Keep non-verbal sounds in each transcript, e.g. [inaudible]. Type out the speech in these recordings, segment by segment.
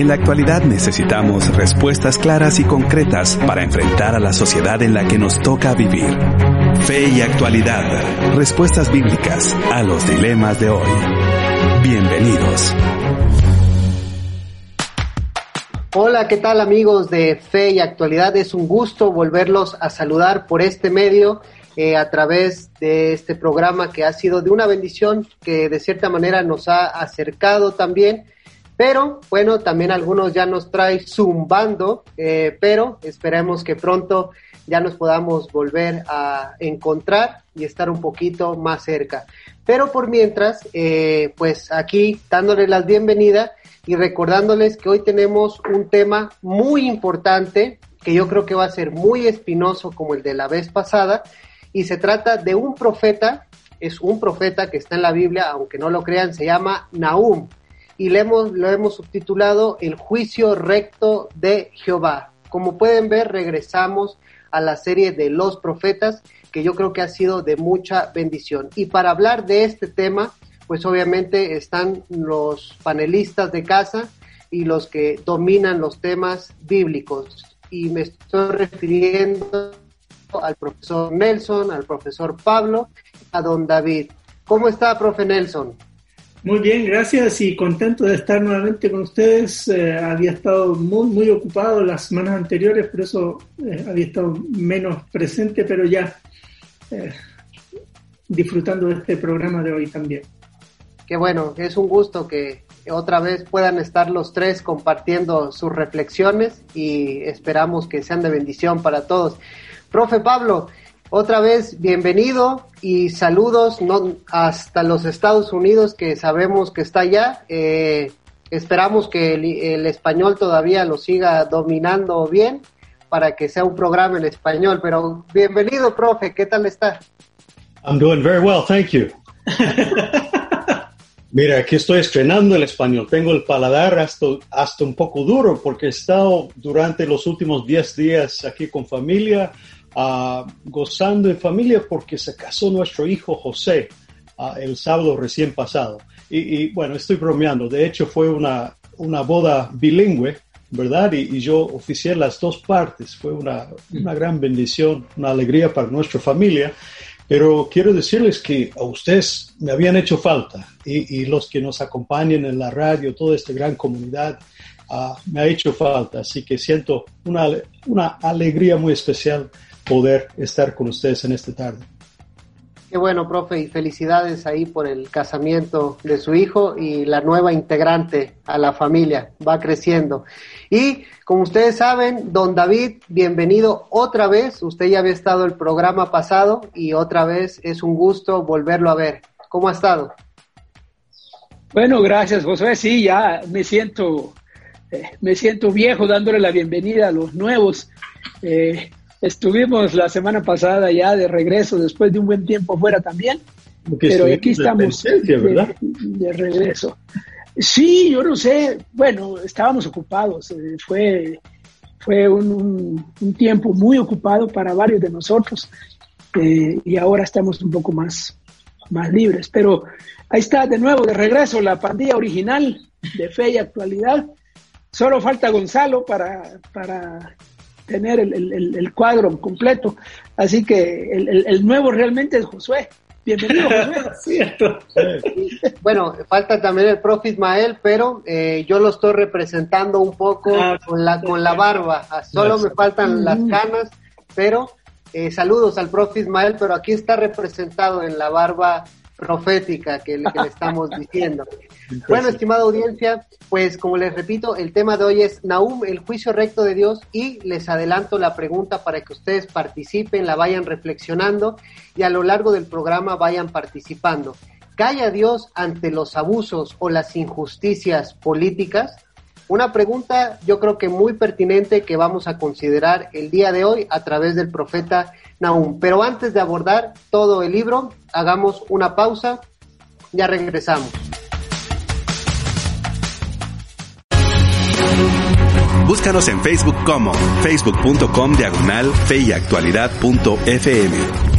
En la actualidad necesitamos respuestas claras y concretas para enfrentar a la sociedad en la que nos toca vivir. Fe y actualidad. Respuestas bíblicas a los dilemas de hoy. Bienvenidos. Hola, ¿qué tal amigos de Fe y Actualidad? Es un gusto volverlos a saludar por este medio eh, a través de este programa que ha sido de una bendición que de cierta manera nos ha acercado también. Pero bueno, también algunos ya nos trae zumbando, eh, pero esperemos que pronto ya nos podamos volver a encontrar y estar un poquito más cerca. Pero por mientras, eh, pues aquí dándole la bienvenida y recordándoles que hoy tenemos un tema muy importante que yo creo que va a ser muy espinoso como el de la vez pasada y se trata de un profeta, es un profeta que está en la Biblia, aunque no lo crean, se llama Nahum y le hemos, lo hemos subtitulado El juicio recto de Jehová. Como pueden ver, regresamos a la serie de los profetas que yo creo que ha sido de mucha bendición. Y para hablar de este tema, pues obviamente están los panelistas de casa y los que dominan los temas bíblicos. Y me estoy refiriendo al profesor Nelson, al profesor Pablo, a don David. ¿Cómo está, profe Nelson? Muy bien, gracias y contento de estar nuevamente con ustedes. Eh, había estado muy, muy ocupado las semanas anteriores, por eso eh, había estado menos presente, pero ya eh, disfrutando de este programa de hoy también. Qué bueno, es un gusto que otra vez puedan estar los tres compartiendo sus reflexiones y esperamos que sean de bendición para todos. Profe Pablo, otra vez bienvenido y saludos no, hasta los Estados Unidos que sabemos que está allá. Eh, esperamos que el, el, español todavía lo siga dominando bien para que sea un programa en español. Pero bienvenido, profe, ¿qué tal está? I'm doing very well, thank you. [laughs] Mira, aquí estoy estrenando el español. Tengo el paladar hasta, hasta un poco duro porque he estado durante los últimos 10 días aquí con familia, uh, gozando en familia porque se casó nuestro hijo José uh, el sábado recién pasado. Y, bueno, estoy bromeando. De hecho, fue una, una boda bilingüe, ¿verdad? Y, yo oficié las dos partes. Fue una, una gran bendición, una alegría para nuestra familia. Pero quiero decirles que a ustedes me habían hecho falta y, los que nos acompañan en la radio, toda esta gran comunidad, uh, me ha hecho falta. Así que siento una, una alegría muy especial poder estar con ustedes en esta tarde. Qué bueno, profe, y felicidades ahí por el casamiento de su hijo y la nueva integrante a la familia, va creciendo. Y como ustedes saben, don David, bienvenido otra vez. Usted ya había estado el programa pasado y otra vez es un gusto volverlo a ver. ¿Cómo ha estado? Bueno, gracias, José. Sí, ya me siento, eh, me siento viejo dándole la bienvenida a los nuevos. Eh, Estuvimos la semana pasada ya de regreso después de un buen tiempo fuera también, Porque pero aquí estamos de, de, regreso. Sí, yo no sé, bueno, estábamos ocupados, eh, fue, fue un, un, un, tiempo muy ocupado para varios de nosotros eh, y ahora estamos un poco más, más libres, pero ahí está de nuevo de regreso la pandilla original de fe y actualidad. Solo falta Gonzalo para, para tener el, el, el cuadro completo. Así que el, el, nuevo realmente es Josué. Bienvenido, [laughs] Josué. Cierto. bueno, falta también el profe Ismael, pero eh, yo lo estoy representando un poco ah, con, la, con la barba. Solo me faltan las canas, pero eh, saludos al profe Ismael, pero aquí está representado en la barba profética que, que le estamos [laughs] diciendo. Bueno, estimada audiencia, pues como les repito, el tema de hoy es Nahum, el juicio recto de Dios, y les adelanto la pregunta para que ustedes participen, la vayan reflexionando y a lo largo del programa vayan participando. ¿Calla Dios ante los abusos o las injusticias políticas? Una pregunta yo creo que muy pertinente que vamos a considerar el día de hoy a través del profeta Nahum. Pero antes de abordar todo el libro, hagamos una pausa, ya regresamos. Búscanos en Facebook como facebook.com diagonal feyactualidad.fm.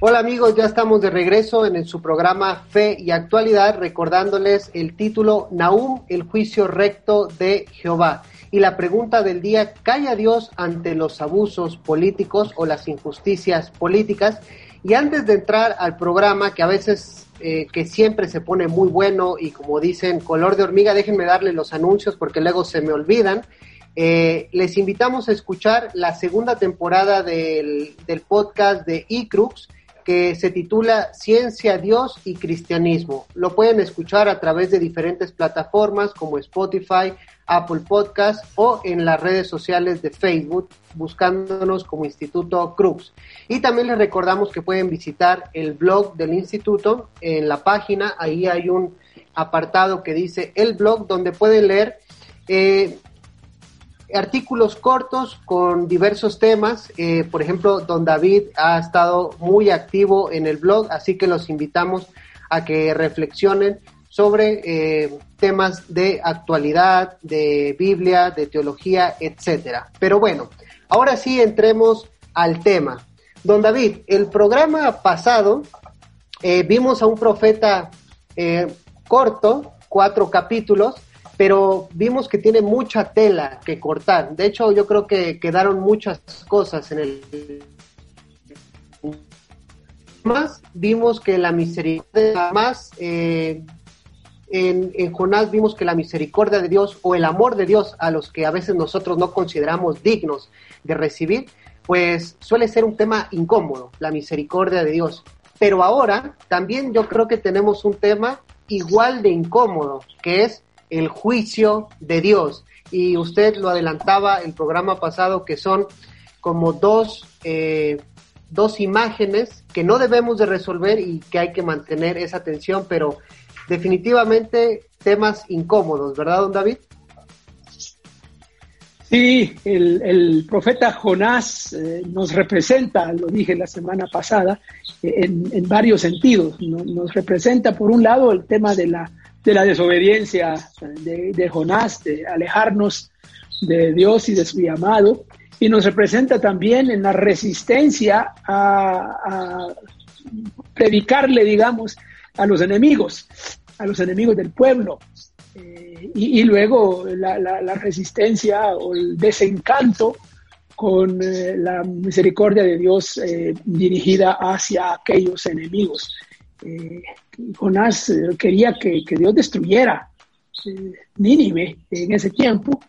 Hola amigos, ya estamos de regreso en, su programa Fe y Actualidad, recordándoles el título Nahum, el juicio recto de Jehová. Y la pregunta del día, ¿calla Dios ante los abusos políticos o las injusticias políticas? Y antes de entrar al programa, que a veces, eh, que siempre se pone muy bueno y como dicen, color de hormiga, déjenme darle los anuncios porque luego se me olvidan. Eh, les invitamos a escuchar la segunda temporada del, del podcast de eCrux que se titula Ciencia, Dios y Cristianismo. Lo pueden escuchar a través de diferentes plataformas como Spotify, Apple Podcast o en las redes sociales de Facebook buscándonos como Instituto Cruz. Y también les recordamos que pueden visitar el blog del instituto en la página, ahí hay un apartado que dice el blog donde pueden leer eh, artículos cortos con diversos temas. Eh, por ejemplo, don David ha estado muy activo en el blog, así que los invitamos a que reflexionen sobre eh, temas de actualidad, de Biblia, de teología, etcétera. Pero bueno, ahora sí entremos al tema. Don David, el programa pasado eh, vimos a un profeta corto, cuatro capítulos, pero vimos que tiene mucha tela que cortar. De hecho, yo creo que quedaron muchas cosas en el... Más vimos que la misericordia, más eh, en, Jonás vimos que la misericordia de Dios o el amor de Dios a los que a veces nosotros no consideramos dignos de recibir, pues suele ser un tema incómodo, la misericordia de Dios. Pero ahora también yo creo que tenemos un tema igual de incómodo, que es el juicio de Dios. Y usted lo adelantaba el programa pasado, que son como dos, eh, dos imágenes que no debemos de resolver y que hay que mantener esa tensión, pero definitivamente temas incómodos, ¿verdad, don David? Sí, el, profeta Jonás eh, nos representa, lo dije la semana pasada, en, en varios sentidos. Nos representa, por un lado, el tema de la de la desobediencia de, Jonás, de alejarnos de Dios y de su llamado, y nos representa también en la resistencia a, predicarle, digamos, a los enemigos, a los enemigos del pueblo. Eh, y, luego la, resistencia o el desencanto con eh, la misericordia de Dios eh, dirigida hacia aquellos enemigos. Jonás quería que, Dios destruyera Nínive en ese tiempo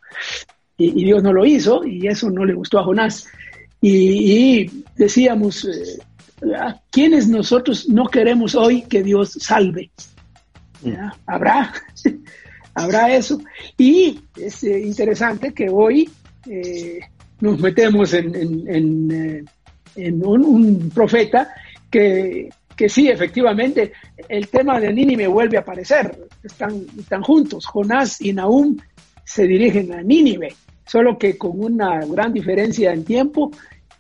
y, Dios no lo hizo y eso no le gustó a Jonás. Y, decíamos, ¿a quiénes nosotros no queremos hoy que Dios salve? Mm. Habrá, [laughs] habrá eso. Y es interesante que hoy nos metemos en, un, profeta que, que sí, efectivamente, el tema de Nínive vuelve a aparecer. Están, están juntos. Jonás y Nahum se dirigen a Nínive, solo que con una gran diferencia en tiempo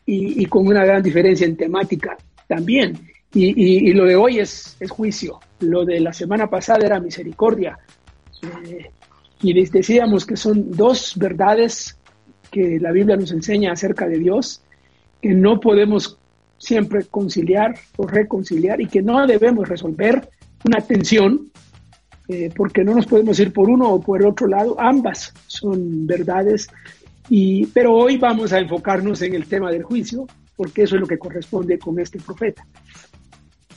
y, con una gran diferencia en temática también. Y, lo de hoy es, es, juicio. Lo de la semana pasada era misericordia. Eh, y decíamos que son dos verdades que la Biblia nos enseña acerca de Dios, que no podemos siempre conciliar o reconciliar y que no debemos resolver una tensión eh, porque no nos podemos ir por uno o por el otro lado, ambas son verdades, y, pero hoy vamos a enfocarnos en el tema del juicio porque eso es lo que corresponde con este profeta.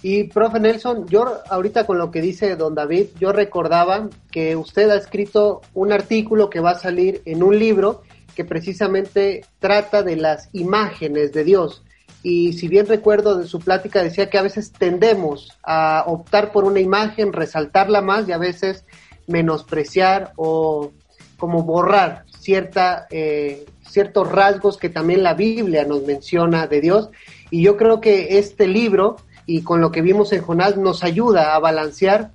Y profe Nelson, yo ahorita con lo que dice don David, yo recordaba que usted ha escrito un artículo que va a salir en un libro que precisamente trata de las imágenes de Dios y si bien recuerdo de su plática decía que a veces tendemos a optar por una imagen, resaltarla más y a veces menospreciar o como borrar cierta, eh, ciertos rasgos que también la Biblia nos menciona de Dios. Y yo creo que este libro y con lo que vimos en Jonás nos ayuda a balancear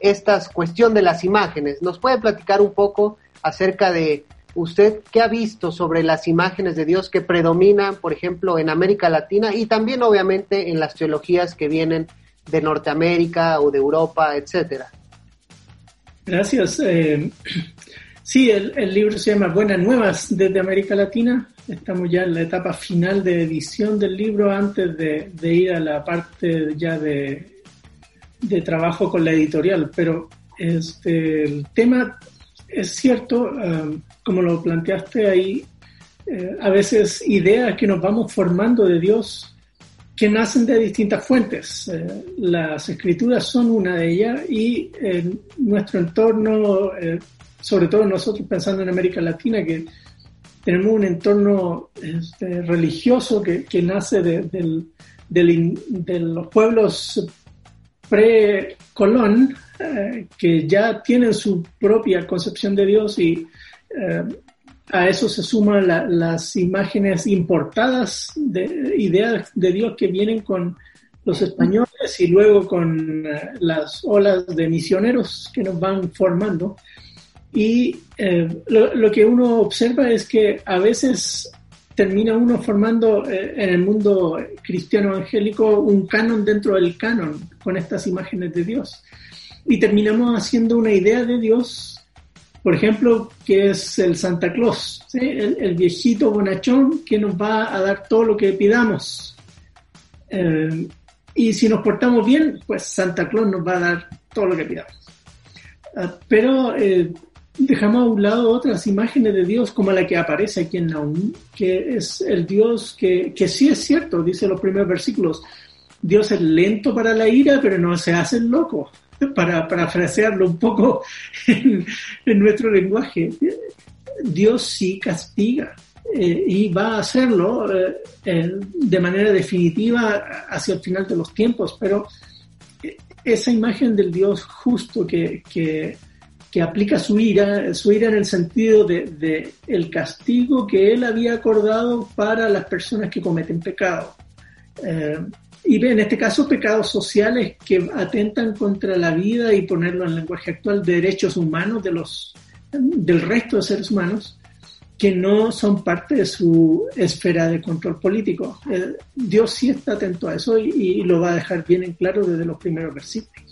esta cuestión de las imágenes. ¿Nos puede platicar un poco acerca de ¿Usted qué ha visto sobre las imágenes de Dios que predominan, por ejemplo, en América Latina y también obviamente en las teologías que vienen de Norteamérica o de Europa, etcétera? Gracias. Eh, sí, el, libro se llama Buenas Nuevas desde América Latina. estamos ya en la etapa final de edición del libro antes de, ir a la parte ya de, de, trabajo con la editorial. Pero este, el tema es cierto, um, como lo planteaste ahí, eh, a veces ideas que nos vamos formando de Dios que nacen de distintas fuentes. Eh, las escrituras son una de ellas y en nuestro entorno, eh, sobre todo nosotros pensando en América Latina, que tenemos un entorno este, religioso que, nace de, los pueblos pre-Colón, eh, que ya tienen su propia concepción de Dios y a eso se suman las imágenes importadas de ideas de Dios que vienen con los españoles y luego con eh, las olas de misioneros que nos van formando. Y eh, lo, que uno observa es que a veces termina uno formando eh, en el mundo cristiano evangélico un canon dentro del canon con estas imágenes de Dios. Y terminamos haciendo una idea de Dios por ejemplo, que es el Santa Claus, el, viejito bonachón que nos va a dar todo lo que pidamos. Eh, y si nos portamos bien, pues Santa Claus nos va a dar todo lo que pidamos. Ah, pero eh, dejamos a un lado otras imágenes de Dios como la que aparece aquí en Naum, que es el Dios que, que sí es cierto, dice los primeros versículos, Dios es lento para la ira, pero no se hace loco [laughs] para parafrasearlo un poco [laughs] en, nuestro lenguaje, Dios sí castiga eh, y va a hacerlo eh, de manera definitiva hacia el final de los tiempos, pero eh, esa imagen del Dios justo que, aplica su ira, su ira en el sentido de, el castigo que él había acordado para las personas que cometen pecado y en este caso pecados sociales que atentan contra la vida y ponerlo en lenguaje actual, derechos humanos de los, del resto de seres humanos que no son parte de su esfera de control político. Eh, Dios sí está atento a eso y, lo va a dejar bien en claro desde los primeros versículos.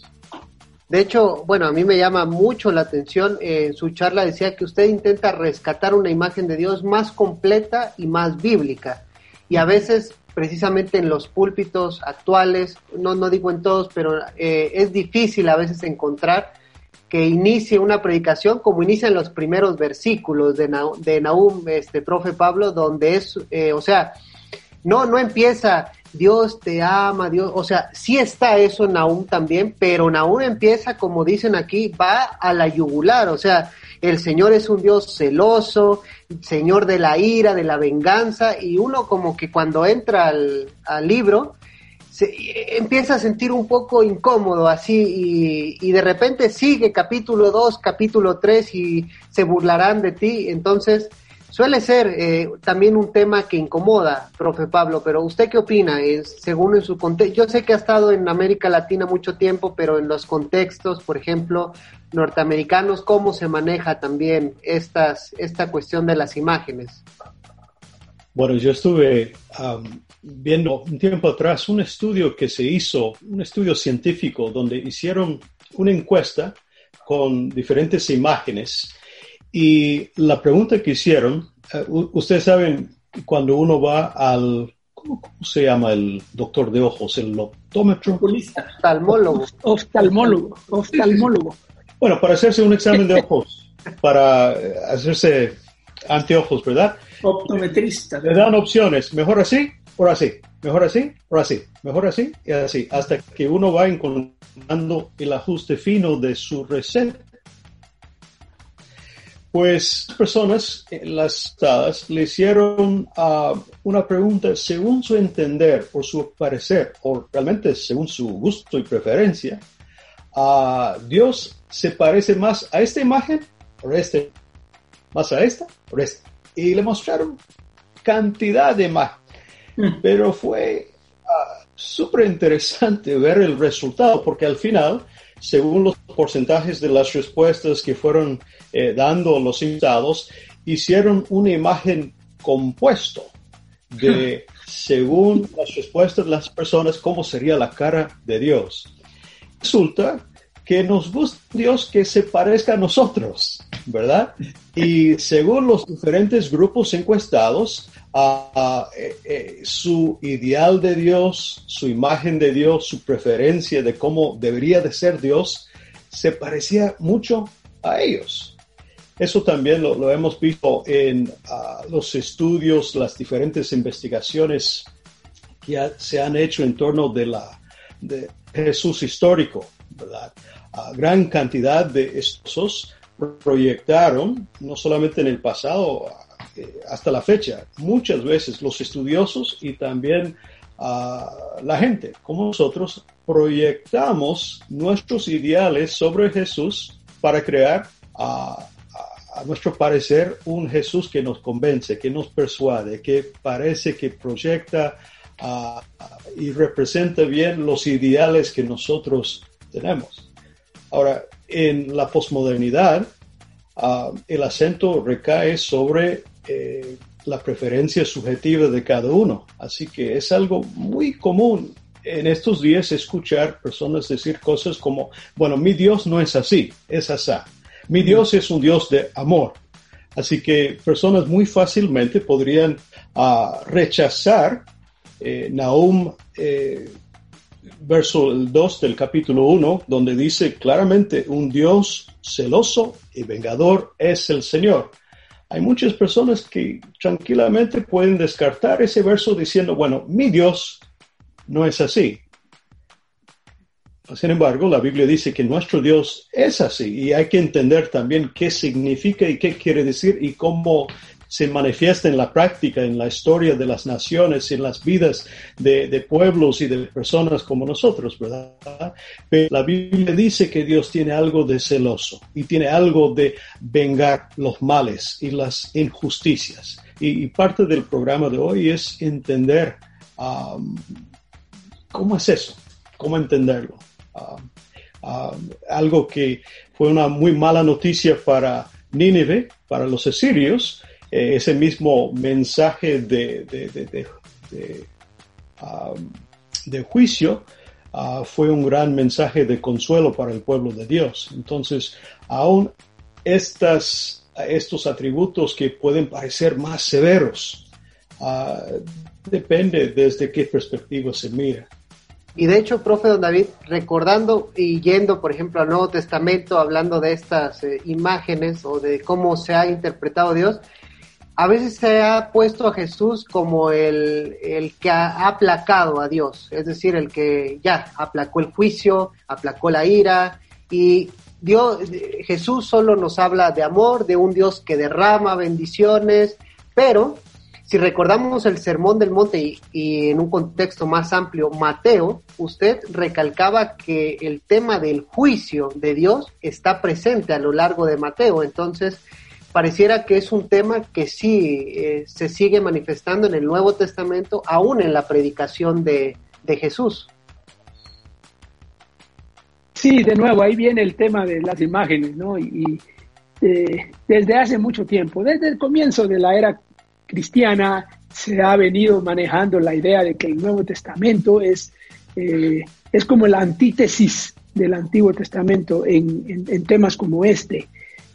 De hecho, bueno, a mí me llama mucho la atención, eh, su charla decía que usted intenta rescatar una imagen de Dios más completa y más bíblica. Y a veces precisamente en los púlpitos actuales, no, no digo en todos, pero eh, es difícil a veces encontrar que inicie una predicación como inician los primeros versículos de, de Nahum, este profe Pablo, donde es, eh, o sea, no, no empieza Dios te ama, Dios, o sea, sí está eso en también, pero Nahum empieza, como dicen aquí, va a la yugular, o sea, el Señor es un Dios celoso, Señor de la ira, de la venganza, y uno como que cuando entra al, libro, se, empieza a sentir un poco incómodo así y, de repente sigue capítulo 2, capítulo 3 y se burlarán de ti. Entonces, suele ser eh, también un tema que incomoda, profe Pablo, pero ¿usted qué opina? Es, según en su contexto, yo sé que ha estado en América Latina mucho tiempo, pero en los contextos, por ejemplo, norteamericanos, ¿cómo se maneja también estas, esta cuestión de las imágenes? Bueno, yo estuve viendo un tiempo atrás un estudio que se hizo, un estudio científico, donde hicieron una encuesta con diferentes imágenes y la pregunta que hicieron, eh, ustedes saben, cuando uno va al, ¿cómo, se llama el doctor de ojos? El optómetro. Oftalmólogo. Oftalmólogo. Oftalmólogo. Bueno, para hacerse un examen de [laughs] ojos, para eh, hacerse anteojos, ¿verdad? Optometrista. Le dan opciones, mejor así o así, mejor así o así, mejor así y así, hasta que uno va encontrando el ajuste fino de su receta pues personas, las dadas, le hicieron uh, una pregunta según su entender o su parecer, o realmente según su gusto y preferencia. a Dios se parece más a esta imagen o a este, más a esta o a esta. Y le mostraron cantidad de imágenes. Mm. Pero fue uh, súper interesante ver el resultado, porque al final según los porcentajes de las respuestas que fueron eh, dando los invitados, hicieron una imagen compuesto de, [laughs] según las respuestas de las personas, cómo sería la cara de Dios. Resulta que nos gusta Dios que se parezca a nosotros, ¿verdad? Y según los diferentes grupos encuestados, eh, eh, su ideal de Dios, su imagen de Dios, su preferencia de cómo debería de ser Dios, se parecía mucho a ellos. Eso también lo, hemos visto en ah, los estudios, las diferentes investigaciones que se han hecho en torno de la de Jesús histórico, gran cantidad de estos proyectaron, no solamente en el pasado, hasta la fecha, muchas veces los estudiosos y también la gente, como nosotros, proyectamos nuestros ideales sobre Jesús para crear a, nuestro parecer un Jesús que nos convence, que nos persuade, que parece que proyecta y representa bien los ideales que nosotros tenemos. Ahora, en la posmodernidad, ah, el acento recae sobre eh, la preferencia subjetiva de cada uno. Así que es algo muy común en estos días escuchar personas decir cosas como, bueno, mi Dios no es así, es asá. Mi Dios es un Dios de amor. Así que personas muy fácilmente podrían ah, rechazar eh, Nahum eh, verso 2 del capítulo 1, donde dice claramente, un Dios celoso y vengador es el Señor. Hay muchas personas que tranquilamente pueden descartar ese verso diciendo, bueno, mi Dios no es así. Sin embargo, la Biblia dice que nuestro Dios es así y hay que entender también qué significa y qué quiere decir y cómo se manifiesta en la práctica, en la historia de las naciones, en las vidas de, pueblos y de personas como nosotros, ¿verdad? Pero la Biblia dice que Dios tiene algo de celoso y tiene algo de vengar los males y las injusticias. Y, parte del programa de hoy es entender um, cómo es eso, cómo entenderlo. Um, um, algo que fue una muy mala noticia para Nínive, para los asirios, eh, ese mismo mensaje de, de, um, juicio uh, fue un gran mensaje de consuelo para el pueblo de Dios. Entonces, aún estas, estos atributos que pueden parecer más severos, uh, depende desde qué perspectiva se mira. Y de hecho, profe Don David, recordando y yendo, por ejemplo, al Nuevo Testamento, hablando de estas eh, imágenes o de cómo se ha interpretado Dios, a veces se ha puesto a Jesús como el, que ha aplacado a Dios, es decir, el que ya aplacó el juicio, aplacó la ira y Dios, Jesús solo nos habla de amor, de un Dios que derrama bendiciones, pero si recordamos el Sermón del Monte y, y, en un contexto más amplio, Mateo, usted recalcaba que el tema del juicio de Dios está presente a lo largo de Mateo. Entonces, pareciera que es un tema que sí eh, se sigue manifestando en el Nuevo Testamento, aún en la predicación de, Jesús. Sí, de nuevo, ahí viene el tema de las imágenes, ¿no? Y, eh, desde hace mucho tiempo, desde el comienzo de la era cristiana, se ha venido manejando la idea de que el Nuevo Testamento es, eh, es como la antítesis del Antiguo Testamento en temas como este.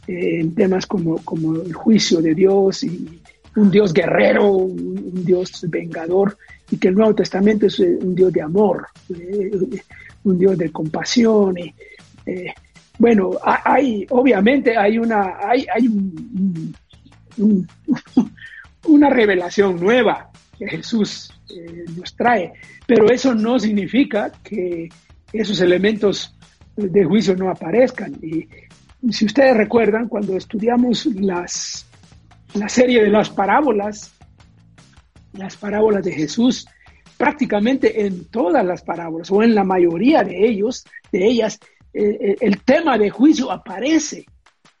Eh, en temas como, como el juicio de Dios y un Dios guerrero, un, Dios vengador, y que el Nuevo Testamento es eh, un Dios de amor, eh, un Dios de compasión. Y, bueno, hay, obviamente hay una, hay, hay [laughs] una revelación nueva que Jesús nos trae, pero eso no significa que esos elementos de juicio no aparezcan. Y si ustedes recuerdan, cuando estudiamos las, la serie de las parábolas, las parábolas de Jesús, prácticamente en todas las parábolas o en la mayoría de ellos, de ellas, eh, eh, el tema de juicio aparece,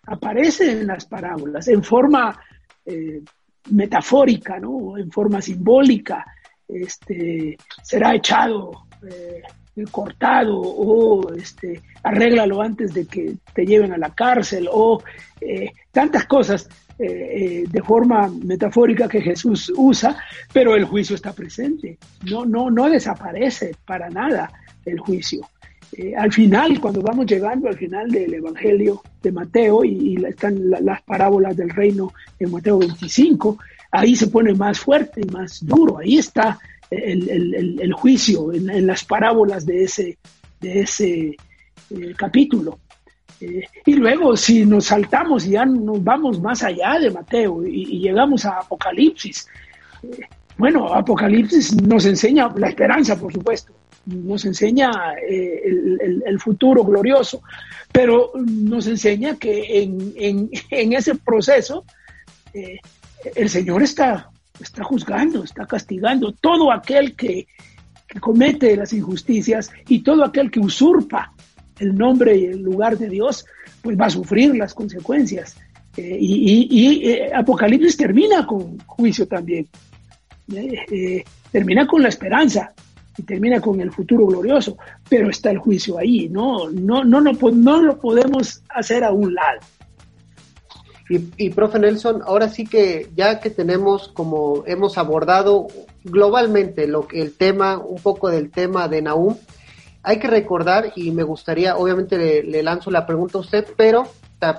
aparece en las parábolas en forma eh, metafórica, ¿no? En forma simbólica. Este, será echado cortado o este, arréglalo antes de que te lleven a la cárcel o eh, tantas cosas eh, eh, de forma metafórica que Jesús usa, pero el juicio está presente, no, no, no desaparece para nada el juicio. al final, cuando vamos llegando al final del Evangelio de Mateo y, están las parábolas del reino en Mateo 25, ahí se pone más fuerte, y más duro, ahí está el, juicio en, las parábolas de ese, de ese eh, capítulo. Eh, y luego, si nos saltamos y ya nos vamos más allá de Mateo y, llegamos a Apocalipsis, eh, bueno, Apocalipsis nos enseña la esperanza, por supuesto, nos enseña el, futuro glorioso, pero nos enseña que en, en ese proceso el Señor está está juzgando, está castigando todo aquel que, comete las injusticias y todo aquel que usurpa el nombre y el lugar de Dios, pues va a sufrir las consecuencias. Eh, y, eh, Apocalipsis termina con juicio también. Eh, termina con la esperanza y termina con el futuro glorioso, pero está el juicio ahí, no, no, no, no, no lo podemos hacer a un lado. Y, profe Nelson, ahora sí que ya que tenemos como hemos abordado globalmente lo que el tema, un poco del tema de Naum, hay que recordar y me gustaría, obviamente le, lanzo la pregunta a usted, pero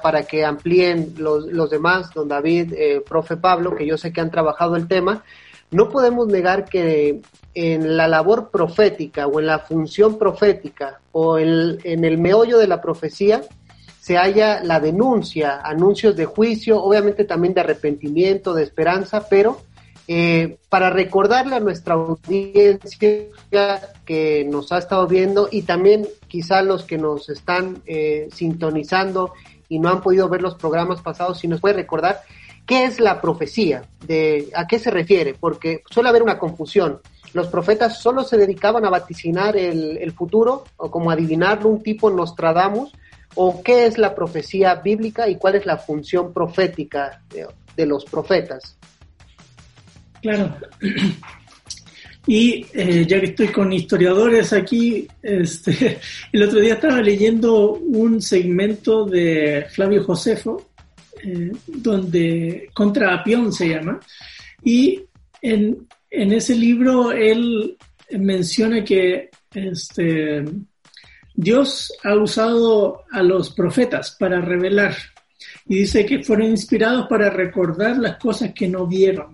para que amplíen los, los demás, don David, eh, profe Pablo, que yo sé que han trabajado el tema, no podemos negar que en la labor profética o en la función profética o en el meollo de la profecía, se haya la denuncia, anuncios de juicio, obviamente también de arrepentimiento, de esperanza, pero eh, para recordarle a nuestra audiencia que nos ha estado viendo y también quizá los que nos están eh, sintonizando y no han podido ver los programas pasados, si nos puede recordar qué es la profecía, de a qué se refiere, porque suele haber una confusión. Los profetas solo se dedicaban a vaticinar el, el futuro o como adivinarlo, un tipo Nostradamus, o qué es la profecía bíblica y cuál es la función profética de, los profetas. Claro. Y eh, ya que estoy con historiadores aquí, este, [laughs] el otro día estaba leyendo un segmento de Flavio Josefo, eh, donde Contra Apión se llama, y en, en ese libro él menciona que este, Dios ha usado a los profetas para revelar y dice que fueron inspirados para recordar las cosas que no vieron.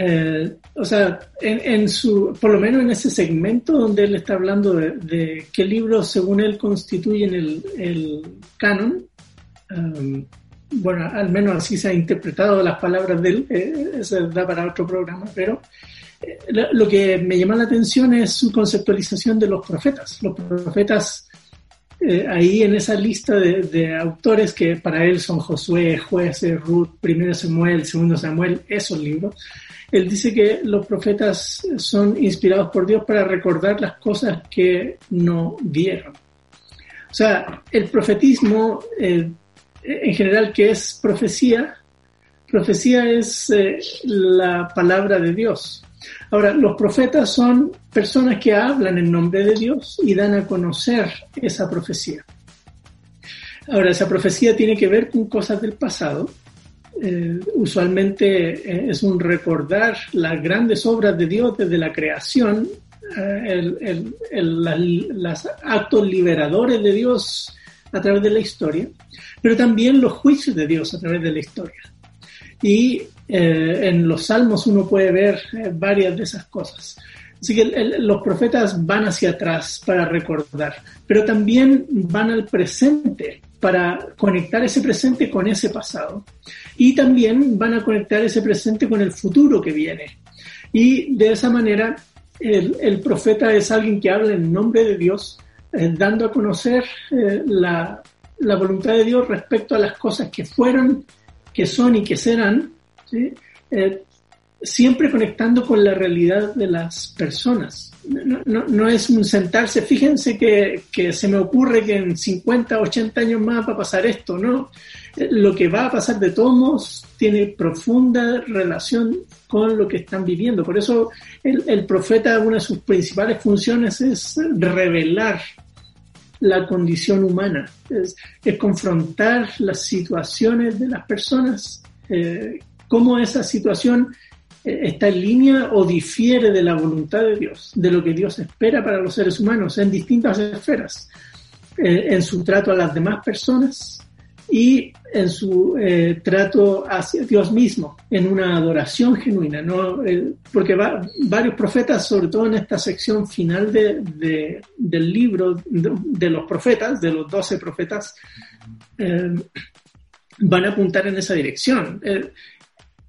Eh, o sea, en, su, por lo menos en ese segmento donde él está hablando de, qué libros según él constituyen el, canon, um, bueno, al menos así se ha interpretado las palabras de él, eh, eso da para otro programa, pero lo que me llama la atención es su conceptualización de los profetas. Los profetas, eh, ahí en esa lista de, autores que para él son Josué, Jueces, Ruth, Primero Samuel, Segundo Samuel, esos libros, él dice que los profetas son inspirados por Dios para recordar las cosas que no vieron. O sea, el profetismo, eh, en general, que es profecía, profecía es eh, la palabra de Dios. Ahora, los profetas son personas que hablan en nombre de Dios y dan a conocer esa profecía. Ahora, esa profecía tiene que ver con cosas del pasado. Eh, usualmente eh, es un recordar las grandes obras de Dios desde la creación, eh, los actos liberadores de Dios a través de la historia, pero también los juicios de Dios a través de la historia. Y eh, en los salmos uno puede ver eh, varias de esas cosas. Así que los profetas van hacia atrás para recordar, pero también van al presente para conectar ese presente con ese pasado. Y también van a conectar ese presente con el futuro que viene. Y de esa manera el, profeta es alguien que habla en nombre de Dios, eh, dando a conocer la, la voluntad de Dios respecto a las cosas que fueron, que son y que serán, eh, siempre conectando con la realidad de las personas. No, es un sentarse, fíjense que, se me ocurre que en 50, 80 años más va a pasar esto, ¿no? Eh, lo que va a pasar de todos modos tiene profunda relación con lo que están viviendo. Por eso el, profeta, una de sus principales funciones es revelar la condición humana, es, confrontar las situaciones de las personas eh, cómo esa situación eh, está en línea o difiere de la voluntad de Dios, de lo que Dios espera para los seres humanos en distintas esferas, eh, en su trato a las demás personas, y en su eh, trato hacia Dios mismo, en una adoración genuina, porque varios profetas, sobre todo en esta sección final de, del libro de, los profetas, de los doce profetas, eh, van a apuntar en esa dirección.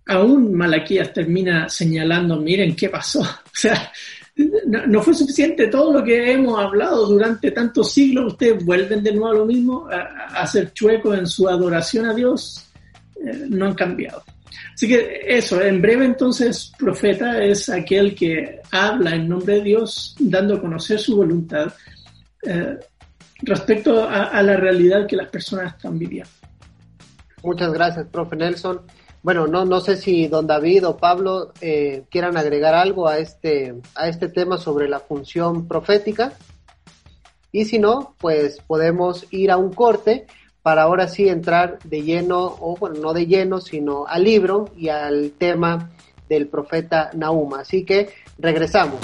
Aún Malaquías termina señalando, miren qué pasó. [laughs] O sea, no, fue suficiente todo lo que hemos hablado durante tantos siglos. Ustedes vuelven de nuevo a lo mismo, a, hacer chueco en su adoración a Dios. Eh, no han cambiado. Así que eso, en breve entonces, profeta es aquel que habla en nombre de Dios, dando a conocer su voluntad eh, respecto a la realidad que las personas están viviendo. Muchas gracias, profe Nelson. Bueno, no, no sé si don David o Pablo eh, quieran agregar algo a este, a este tema sobre la función profética. Y si no, pues podemos ir a un corte para ahora sí entrar de lleno, o bueno, no de lleno, sino al libro y al tema del profeta Nahuma. Así que regresamos.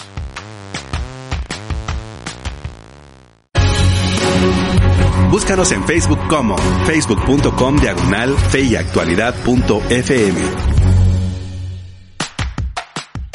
Búscanos en Facebook como facebook.com diagonal feyactualidad.fm.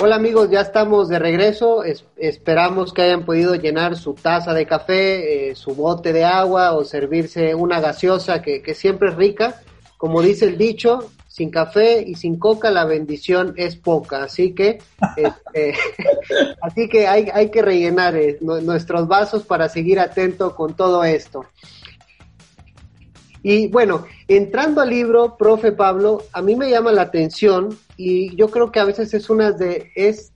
Hola amigos, ya estamos de regreso. esperamos que hayan podido llenar su taza de café, eh, su bote de agua o servirse una gaseosa que, siempre es rica. Como dice el dicho, sin café y sin coca la bendición es poca. Así que, [laughs] este, [laughs] así que hay, hay que rellenar eh, nuestros vasos para seguir atento con todo esto. Y bueno, entrando al libro, profe Pablo, a mí me llama la atención y yo creo que a veces es una de, es,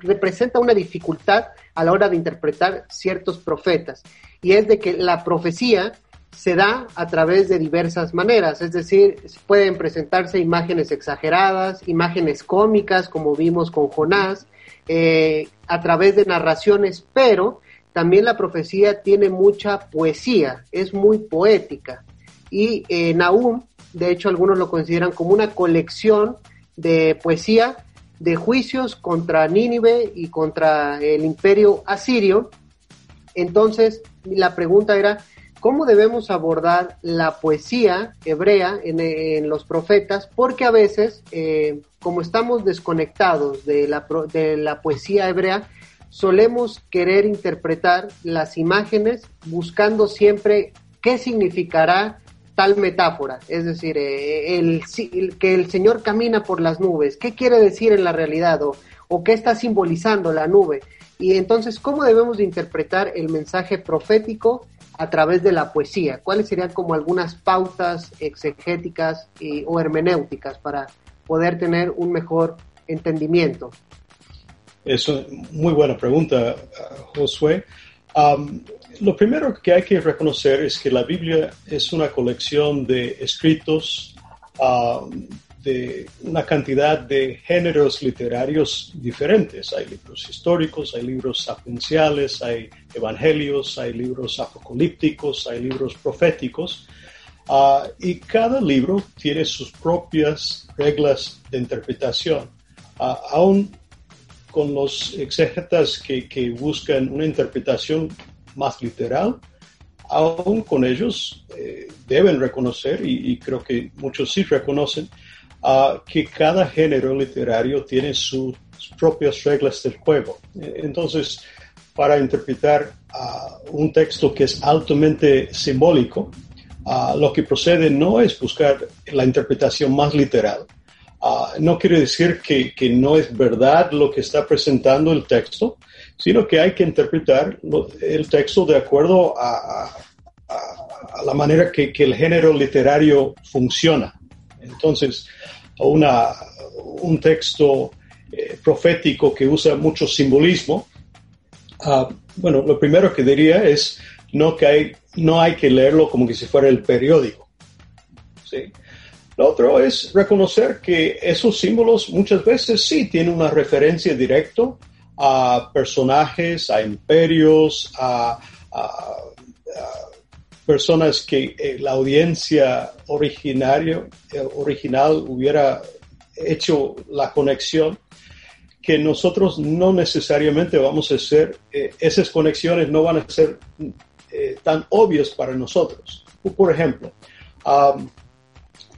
representa una dificultad a la hora de interpretar ciertos profetas. Y es de que la profecía se da a través de diversas maneras, es decir, pueden presentarse imágenes exageradas, imágenes cómicas, como vimos con Jonás, eh, a través de narraciones, pero también la profecía tiene mucha poesía, es muy poética. Y eh, Nahum, de hecho algunos lo consideran como una colección de poesía de juicios contra Nínive y contra el imperio asirio. Entonces, la pregunta era, ¿cómo debemos abordar la poesía hebrea en, los profetas? Porque a veces, eh, como estamos desconectados de la, de la poesía hebrea, solemos querer interpretar las imágenes buscando siempre qué significará tal metáfora, es decir, eh, el, que el Señor camina por las nubes, ¿qué quiere decir en la realidad o, qué está simbolizando la nube? Y entonces, ¿cómo debemos de interpretar el mensaje profético a través de la poesía? ¿Cuáles serían como algunas pautas exegéticas o hermenéuticas para poder tener un mejor entendimiento? Es una muy buena pregunta, Josué. lo primero que hay que reconocer es que la Biblia es una colección de escritos de una cantidad de géneros literarios diferentes. Hay libros históricos, hay libros sapienciales, hay evangelios, hay libros apocalípticos, hay libros proféticos. Ah, y cada libro tiene sus propias reglas de interpretación. Uh, aún con los exégetas que, buscan una interpretación más literal, aún con ellos eh, deben reconocer, y, creo que muchos sí reconocen, uh, que cada género literario tiene sus propias reglas del juego. Entonces, para interpretar uh, un texto que es altamente simbólico, uh, lo que procede no es buscar la interpretación más literal, Ah, no quiere decir que, no es verdad lo que está presentando el texto, sino que hay que interpretar el texto de acuerdo a, la manera que, el género literario funciona. Entonces, una, un texto eh, profético que usa mucho simbolismo, ah, bueno, lo primero que diría es no que hay, no hay que leerlo como que si fuera el periódico. ¿sí? Lo otro es reconocer que esos símbolos muchas veces sí tienen una referencia directa a personajes, a imperios, a, personas que eh, la audiencia originario, eh, original hubiera hecho la conexión, que nosotros no necesariamente vamos a hacer, eh, esas conexiones no van a ser tan obvias para nosotros. Por ejemplo,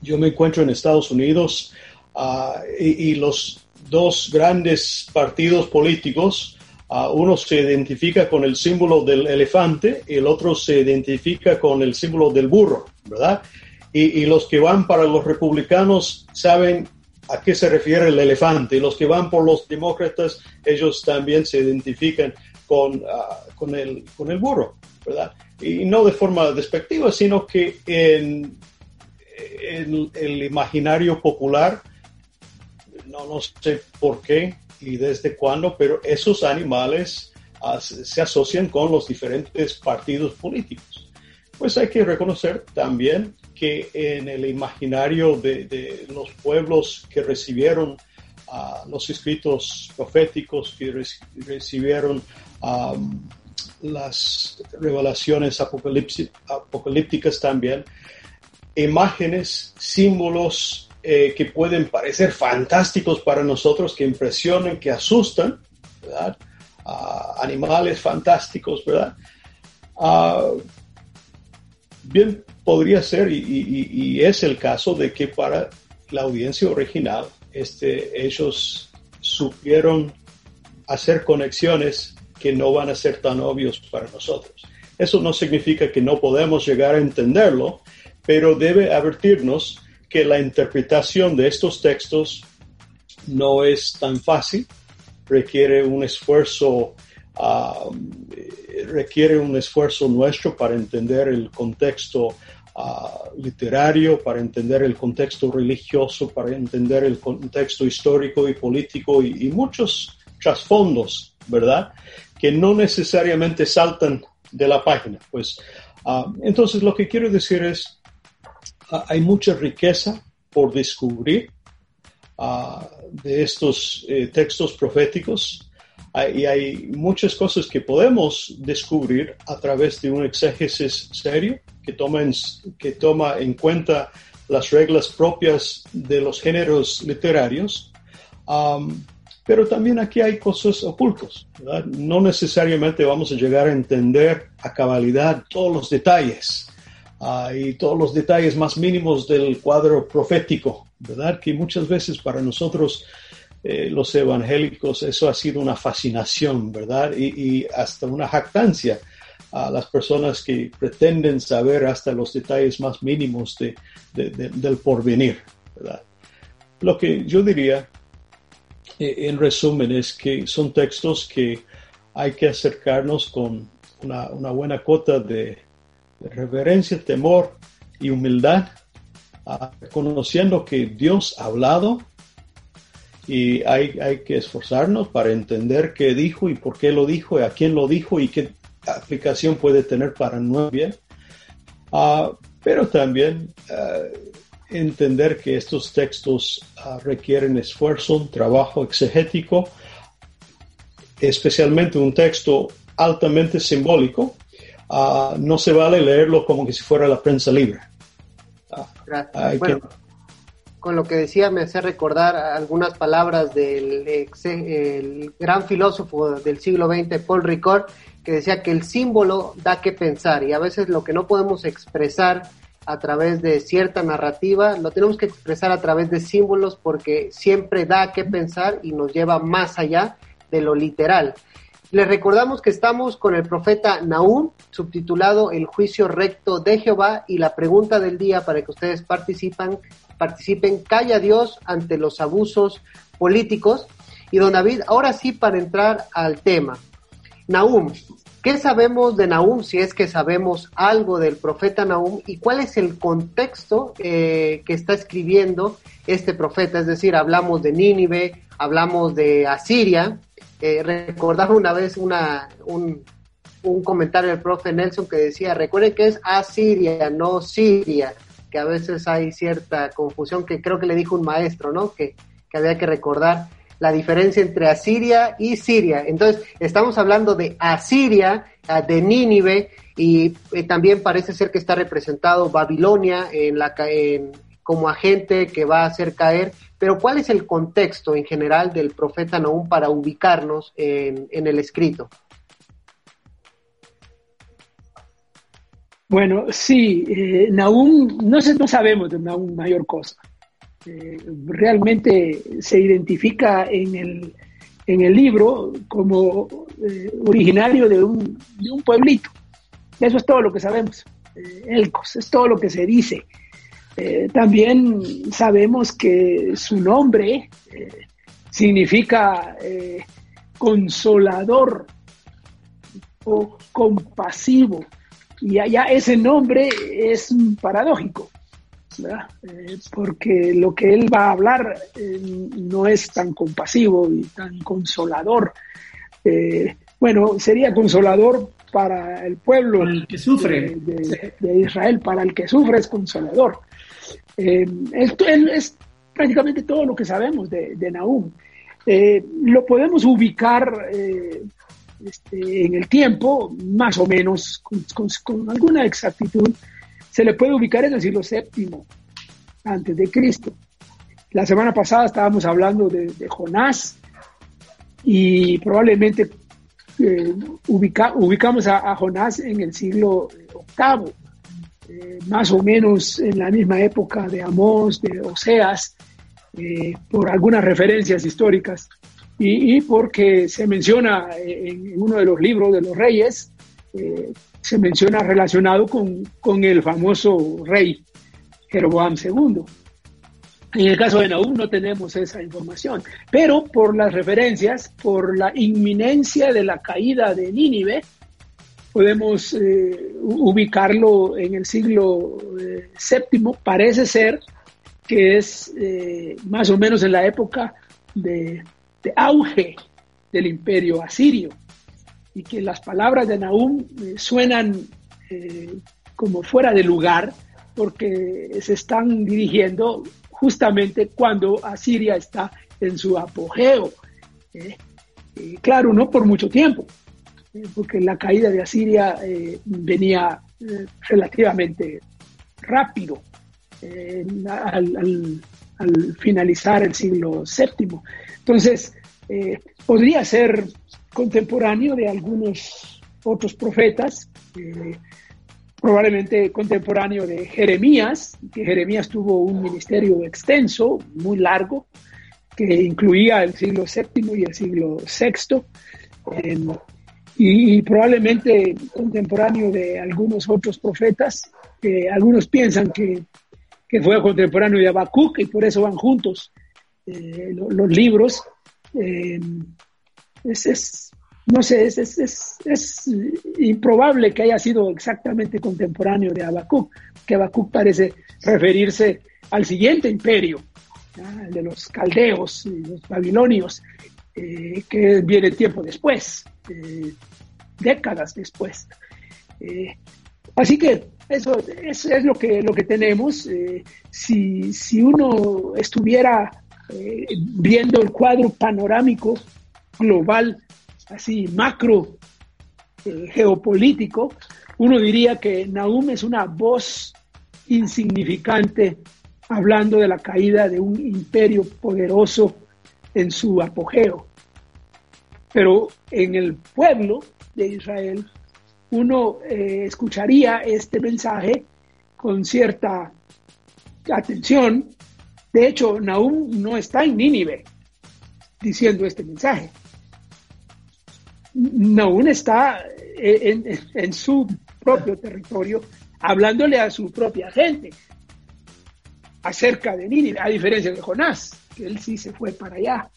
yo me encuentro en Estados Unidos ah, y, los dos grandes partidos políticos, ah, uno se identifica con el símbolo del elefante y el otro se identifica con el símbolo del burro, ¿verdad? Y, los que van para los republicanos saben a qué se refiere el elefante. Y los que van por los demócratas, ellos también se identifican con, ah, con, el, con el burro, ¿verdad? Y no de forma despectiva, sino que en, en el imaginario popular, no, no sé por qué y desde cuándo, pero esos animales ah, se asocian con los diferentes partidos políticos. Pues hay que reconocer también que en el imaginario de, los pueblos que recibieron ah, los escritos proféticos, que recibieron las revelaciones apocalípticas también, imágenes, símbolos eh, que pueden parecer fantásticos para nosotros, que impresionan, que asustan, ¿verdad? animales fantásticos, ¿verdad? Ah, bien podría ser, y, es el caso de que para la audiencia original, este, ellos supieron hacer conexiones que no van a ser tan obvios para nosotros. Eso no significa que no podemos llegar a entenderlo, pero debe advertirnos que la interpretación de estos textos no es tan fácil, requiere un esfuerzo, ah, requiere un esfuerzo nuestro para entender el contexto ah, literario, para entender el contexto religioso, para entender el contexto histórico y político y, muchos trasfondos, ¿verdad? Que no necesariamente saltan de la página. Pues, ah, entonces lo que quiero decir es, hay mucha riqueza por descubrir ah, de estos eh, textos proféticos y hay muchas cosas que podemos descubrir a través de un exégesis serio que toma en, que toma en cuenta las reglas propias de los géneros literarios. pero también aquí hay cosas ocultas. No necesariamente vamos a llegar a entender a cabalidad todos los detalles y todos los detalles más mínimos del cuadro profético, ¿verdad? Que muchas veces para nosotros eh, los evangélicos eso ha sido una fascinación, ¿verdad? Y, hasta una jactancia a las personas que pretenden saber hasta los detalles más mínimos de, del porvenir, ¿verdad? Lo que yo diría, eh, en resumen, es que son textos que hay que acercarnos con una buena cota de, reverencia, temor y humildad, conociendo que Dios ha hablado y hay, hay, que esforzarnos para entender qué dijo y por qué lo dijo y a quién lo dijo y qué aplicación puede tener para nuestro bien. Ah, pero también ah, entender que estos textos ah, requieren esfuerzo, trabajo exegético, especialmente un texto altamente simbólico, Ah, no se vale leerlo como que si fuera la prensa libre. Con lo que decía me hace recordar algunas palabras del el gran filósofo del siglo XX, Paul Ricoeur, que decía que el símbolo da que pensar y a veces lo que no podemos expresar a través de cierta narrativa, lo tenemos que expresar a través de símbolos porque siempre da que pensar y nos lleva más allá de lo literal. Les recordamos que estamos con el profeta Nahum, subtitulado El juicio recto de Jehová, y la pregunta del día para que ustedes participan, participen, calla Dios ante los abusos políticos. Y don David, ahora sí para entrar al tema. Nahum, ¿qué sabemos de Nahum, si es que sabemos algo del profeta Nahum, y cuál es el contexto eh, que está escribiendo este profeta? Es decir, hablamos de Nínive, hablamos de Asiria, eh, recordaba una vez una, un, un, comentario del profe Nelson que decía, recuerden que es Asiria, no Siria, que a veces hay cierta confusión, que creo que le dijo un maestro, ¿no? Que, que había que recordar la diferencia entre Asiria y Siria. Entonces, estamos hablando de Asiria, de Nínive, y eh, también parece ser que está representado Babilonia en la, en, como agente que va a hacer caer pero ¿cuál es el contexto en general del profeta Nahum para ubicarnos en, el escrito? Bueno, sí, eh, Nahum, no, sé, no sabemos de Nahum mayor cosa. Eh, realmente se identifica en el, en el libro como eh, originario de un, de un, pueblito. Eso es todo lo que sabemos. Eh, Elcos, es todo lo que se dice. También sabemos que su nombre significa consolador o compasivo. Y allá ese nombre es paradójico, eh, porque lo que él va a hablar eh, no es tan compasivo y tan consolador. Eh, bueno, sería consolador para el pueblo el que sufre. De, Israel, para el que sufre es consolador. Esto es prácticamente todo lo que sabemos de, de Nahum. lo podemos ubicar este, en el tiempo, más o menos, con, alguna exactitud, se le puede ubicar en el siglo VII antes de Cristo. La semana pasada estábamos hablando de, Jonás y probablemente eh, ubicamos a, Jonás en el siglo VIII, eh, más o menos en la misma época de Amós, de Oseas, eh, por algunas referencias históricas y, porque se menciona en, uno de los libros de los reyes, eh, se menciona relacionado con, con, el famoso rey Jeroboam II. En el caso de Nahum no tenemos esa información, pero por las referencias, por la inminencia de la caída de Nínive, podemos eh, ubicarlo en el siglo VII. Eh, Parece ser que es más o menos en la época de auge del imperio asirio y que las palabras de Nahum eh, suenan eh, como fuera de lugar porque se están dirigiendo justamente cuando Asiria está en su apogeo. ¿eh? claro, no por mucho tiempo, porque la caída de Asiria venía relativamente rápido al, al, finalizar el siglo VII. Entonces, eh, podría ser contemporáneo de algunos otros profetas, eh, probablemente contemporáneo de Jeremías, que Jeremías tuvo un ministerio extenso, muy largo, que incluía el siglo VII y el siglo VI, y, probablemente contemporáneo de algunos otros profetas, que algunos piensan que, fue contemporáneo de Habacuc y por eso van juntos eh, los libros, eh, es, no sé, es, es, improbable que haya sido exactamente contemporáneo de Habacuc, que Habacuc parece referirse al siguiente imperio, el de los caldeos y los babilonios, eh, que viene tiempo después, eh, décadas después. así que eso, es lo que, lo que tenemos. si, si uno estuviera eh, viendo el cuadro panorámico global, así macro eh, geopolítico, uno diría que Nahum es una voz insignificante hablando de la caída de un imperio poderoso en su apogeo. Pero en el pueblo de Israel, uno eh, escucharía este mensaje con cierta atención de hecho, Nahum no está en Nínive diciendo este mensaje. Nahum está en, su propio territorio hablándole a su propia gente acerca de Nínive, a diferencia de Jonás, que él sí se fue para allá.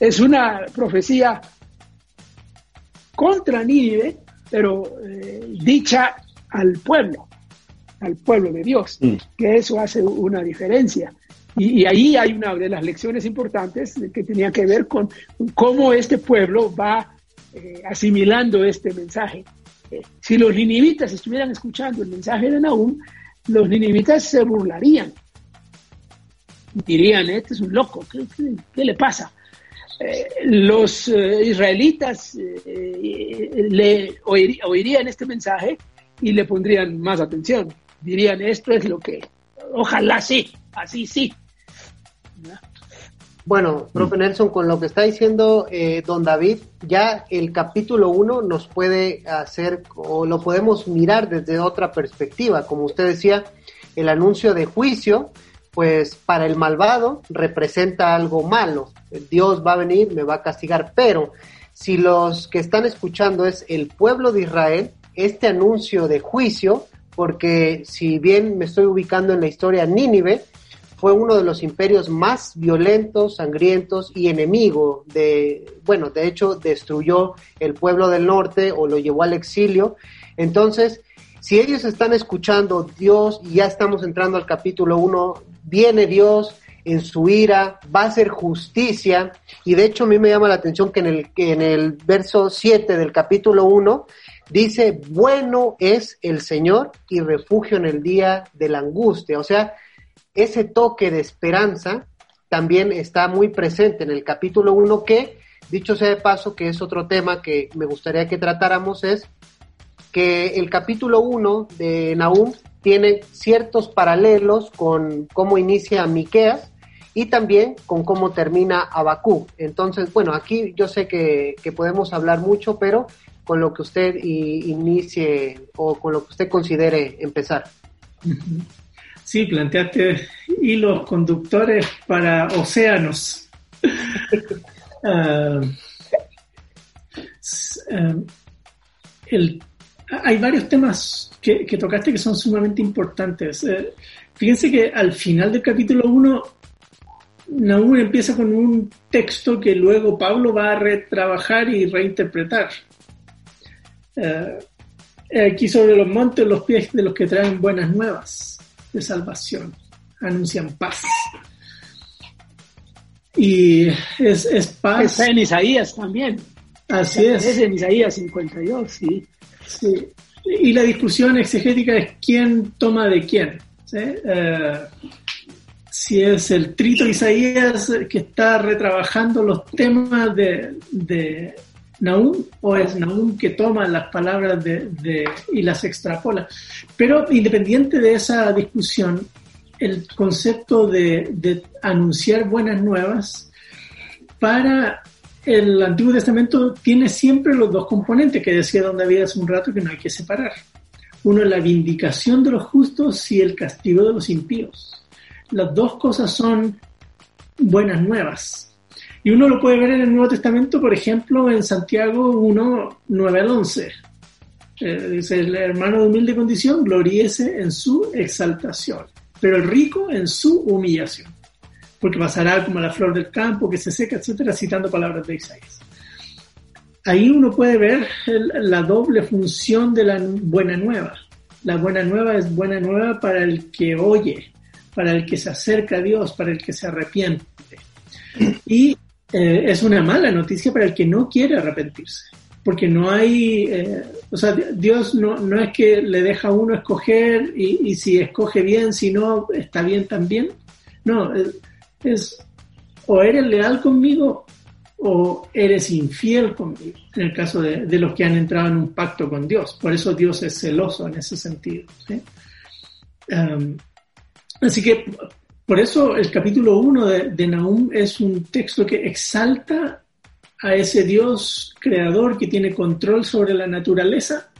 Es una profecía contra Nínive, pero eh, dicha al pueblo, al pueblo de Dios, mm. que eso hace una diferencia. Y, ahí hay una de las lecciones importantes que tenía que ver con cómo este pueblo va eh, asimilando este mensaje. Eh, si los ninivitas estuvieran escuchando el mensaje de Nahum, los ninivitas se burlarían. Dirían, este es un loco, ¿qué, le pasa? Eh, los israelitas le oirían este mensaje y le pondrían más atención. Dirían, esto es lo que, ojalá sí, así sí, Bueno, profe Nelson, con lo que está diciendo eh, don David, ya el capítulo 1 nos puede hacer o lo podemos mirar desde otra perspectiva. Como usted decía, el anuncio de juicio, pues para el malvado representa algo malo. Dios va a venir, me va a castigar, pero si los que están escuchando es el pueblo de Israel, este anuncio de juicio, porque si bien me estoy ubicando en la historia, Nínive fue uno de los imperios más violentos, sangrientos y enemigo de, bueno, de hecho destruyó el pueblo del norte o lo llevó al exilio. Entonces, si ellos están escuchando Dios y ya estamos entrando al capítulo 1, viene Dios en su ira, va a hacer justicia y de hecho a mí me llama la atención que en el, que en el verso 7 del capítulo 1 dice, bueno es el Señor y refugio en el día de la angustia. O sea, ese toque de esperanza también está muy presente en el capítulo 1 que, dicho sea de paso, que es otro tema que me gustaría que tratáramos, es que el capítulo 1 de Nahum tiene ciertos paralelos con cómo inicia Miqueas y también con cómo termina Abacú. Entonces, bueno, aquí yo sé que, que podemos hablar mucho, pero con lo que usted inicie o con lo que usted considere empezar. Sí, planteaste hilos conductores para océanos. [laughs] Ah, ah, hay varios temas que, tocaste que son sumamente importantes. Eh, fíjense que al final del capítulo 1, Nahum empieza con un texto que luego Pablo va a retrabajar y reinterpretar. Eh, aquí sobre los montes, los pies de los que traen buenas nuevas de salvación, anuncian paz. Y es, es paz. Está en Isaías también. Así es. Es en Isaías 52, sí. Sí. Y la discusión exegética es quién toma de quién. Eh, si es el trito Isaías que está retrabajando los temas de, de Nahum o es Nahum que toma las palabras de, y las extrapola. Pero independiente de esa discusión, el concepto de, anunciar buenas nuevas para el Antiguo Testamento tiene siempre los dos componentes que decía Don David hace un rato que no hay que separar. Uno es la vindicación de los justos y el castigo de los impíos. Las dos cosas son buenas nuevas y uno lo puede ver en el Nuevo Testamento, por ejemplo, en Santiago 1, 9 al 11. Eh, dice, el hermano de humilde condición, gloríese en su exaltación, pero el rico en su humillación, porque pasará como la flor del campo que se seca, etcétera, citando palabras de Isaías. Ahí uno puede ver la doble función de la buena nueva. La buena nueva es buena nueva para el que oye, para el que se acerca a Dios, para el que se arrepiente. Y eh, es una mala noticia para el que no quiere arrepentirse. Porque no hay, eh, o sea, Dios no, no es que le deja a uno escoger y, si escoge bien, si no, está bien también. No, es, o eres leal conmigo o eres infiel conmigo, en el caso de, los que han entrado en un pacto con Dios. Por eso Dios es celoso en ese sentido. Así que por eso el capítulo 1 de, de Nahum es un texto que exalta a ese Dios creador que tiene control sobre la naturaleza,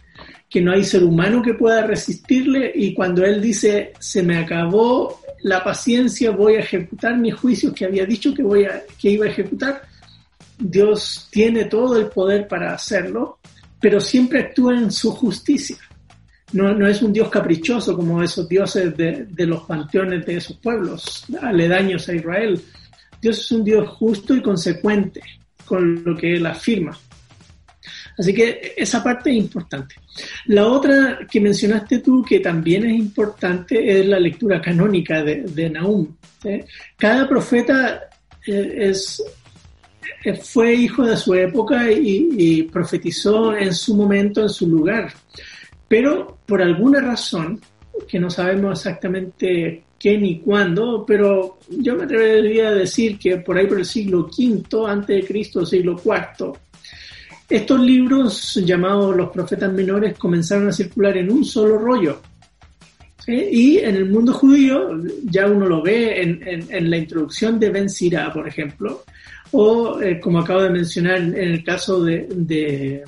que no hay ser humano que pueda resistirle y cuando él dice, se me acabó la paciencia, voy a ejecutar mis juicios que había dicho que, voy a, que iba a ejecutar, Dios tiene todo el poder para hacerlo, pero siempre actúa en su justicia. No, no, es un Dios caprichoso como esos dioses de, de, los panteones de esos pueblos aledaños a Israel. Dios es un Dios justo y consecuente con lo que él afirma. Así que esa parte es importante. La otra que mencionaste tú, que también es importante, es la lectura canónica de, de Nahum. Cada profeta eh, es, eh, fue hijo de su época y, y profetizó en su momento, en su lugar. Pero por alguna razón, que no sabemos exactamente qué ni cuándo, pero yo me atrevería a decir que por ahí por el siglo V antes de Cristo, siglo IV, estos libros llamados los profetas menores comenzaron a circular en un solo rollo. Y en el mundo judío, ya uno lo ve en, la introducción de Ben Sira, por ejemplo, o eh, como acabo de mencionar en el caso de,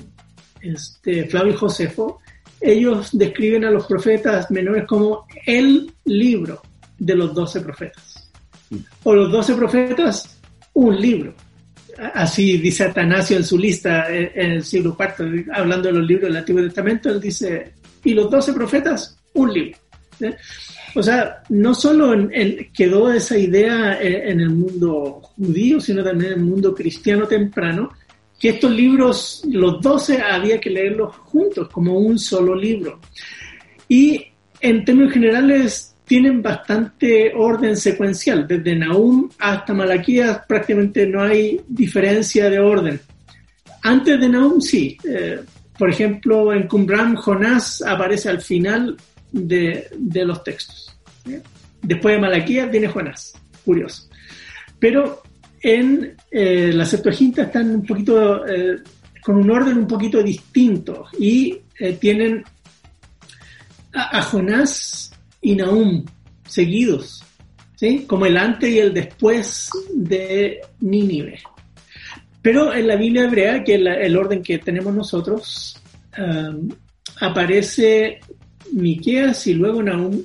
este, Flavio Josefo, ellos describen a los profetas menores como el libro de los doce profetas. O los doce profetas, un libro. Así dice Atanasio en su lista en el siglo IV, hablando de los libros del Antiguo Testamento, él dice, y los doce profetas, un libro. O sea, no solo quedó esa idea en, el mundo judío, sino también en el mundo cristiano temprano, que estos libros, los doce, había que leerlos juntos, como un solo libro. Y en términos generales tienen bastante orden secuencial. Desde Nahum hasta Malaquías prácticamente no hay diferencia de orden. Antes de Nahum sí. Eh, por ejemplo, en Qumran, Jonás aparece al final de, los textos. Después de Malaquías viene Jonás, curioso. Pero en eh, la Septuaginta están un poquito, eh, con un orden un poquito distinto y eh, tienen a, Jonás y Nahum seguidos, ¿sí? como el antes y el después de Nínive. Pero en la Biblia hebrea, que es el orden que tenemos nosotros, aparece Miqueas y luego Nahum,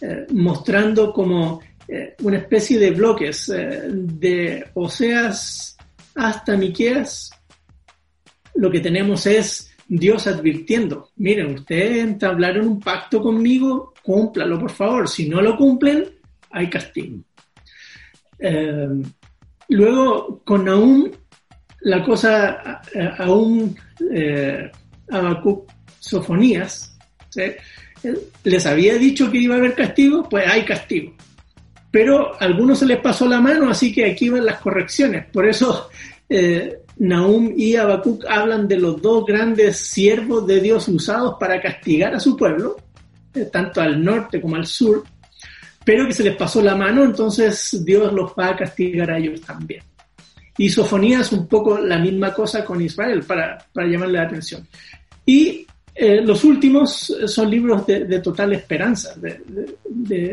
eh, mostrando como eh, una especie de bloques eh, de Oseas hasta Miqueas. Lo que tenemos es Dios advirtiendo, miren, ustedes entablaron un pacto conmigo, cúmplalo por favor, si no lo cumplen, hay castigo. luego con Nahum, la cosa aún Habacuc Sofonías, les había dicho que iba a haber castigo, pues hay castigo. Pero a algunos se les pasó la mano, así que aquí van las correcciones. Por eso eh, Nahum y Habacuc hablan de los dos grandes siervos de Dios usados para castigar a su pueblo, eh, tanto al norte como al sur, pero que se les pasó la mano, entonces Dios los va a castigar a ellos también. Y Sofonías un poco la misma cosa con Israel para, para llamarle la atención. Y eh, los últimos son libros de, total esperanza.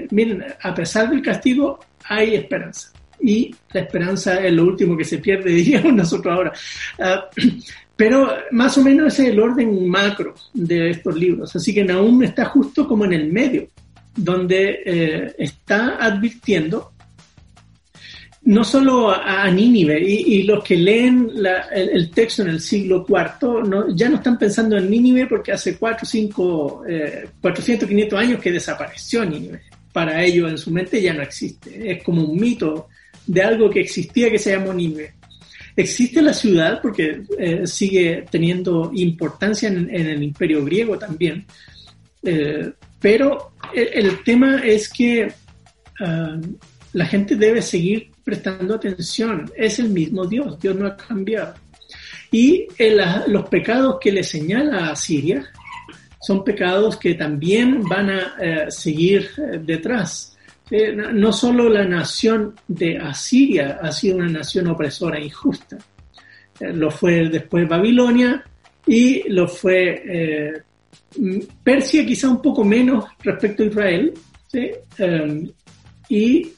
Miren, a pesar del castigo, hay esperanza. Y la esperanza es lo último que se pierde, [laughs] diríamos nosotros ahora. Ah, [clears throat] pero más o menos ese es el orden macro de estos libros. Así que Nahum está justo como en el medio, donde eh, está advirtiendo no solo a, Nínive, y, los que leen el, texto en el siglo IV ya no están pensando en Nínive porque hace 4, 5, eh, 400, 500 años que desapareció Nínive. Para ellos en su mente ya no existe. Es como un mito de algo que existía que se llamó Nínive. Existe la ciudad porque eh, sigue teniendo importancia en, el imperio griego también, eh, pero el, tema es que ah, la gente debe seguir prestando atención. Es el mismo Dios, Dios no ha cambiado. Y los pecados que le señala a Siria son pecados que también van a eh, seguir eh, detrás. Eh, no solo la nación de Asiria ha sido una nación opresora e injusta, lo fue después Babilonia y lo fue Persia quizá un poco menos respecto a Israel, y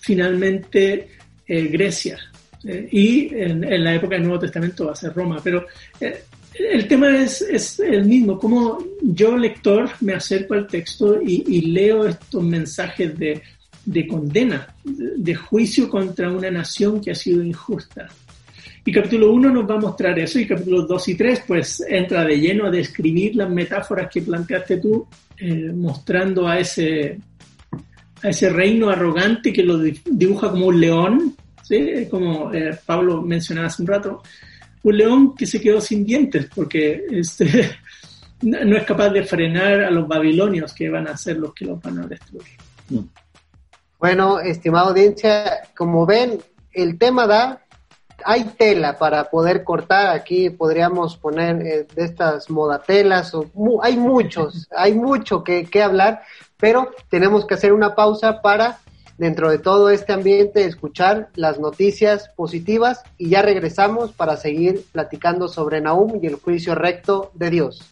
finalmente eh, Grecia. Eh, y en, la época del Nuevo Testamento va a ser Roma. Pero eh, el tema es, es, el mismo, como yo lector me acerco al texto y, leo estos mensajes de, de condena, de, juicio contra una nación que ha sido injusta. Y capítulo 1 nos va a mostrar eso y capítulos 2 y 3 pues entra de lleno a describir las metáforas que planteaste tú, mostrando a ese, a ese reino arrogante que lo dibuja como un león, ¿sí? como eh, Pablo mencionaba hace un rato, un león que se quedó sin dientes porque este, [laughs] no es capaz de frenar a los babilonios que van a ser los que los van a destruir. Mm. Bueno, estimado audiencia, como ven, el tema da, hay tela para poder cortar, aquí podríamos poner eh, de estas modatelas, o, hay muchos, hay mucho que, que hablar, pero tenemos que hacer una pausa para, dentro de todo este ambiente, escuchar las noticias positivas y ya regresamos para seguir platicando sobre Nahum y el juicio recto de Dios.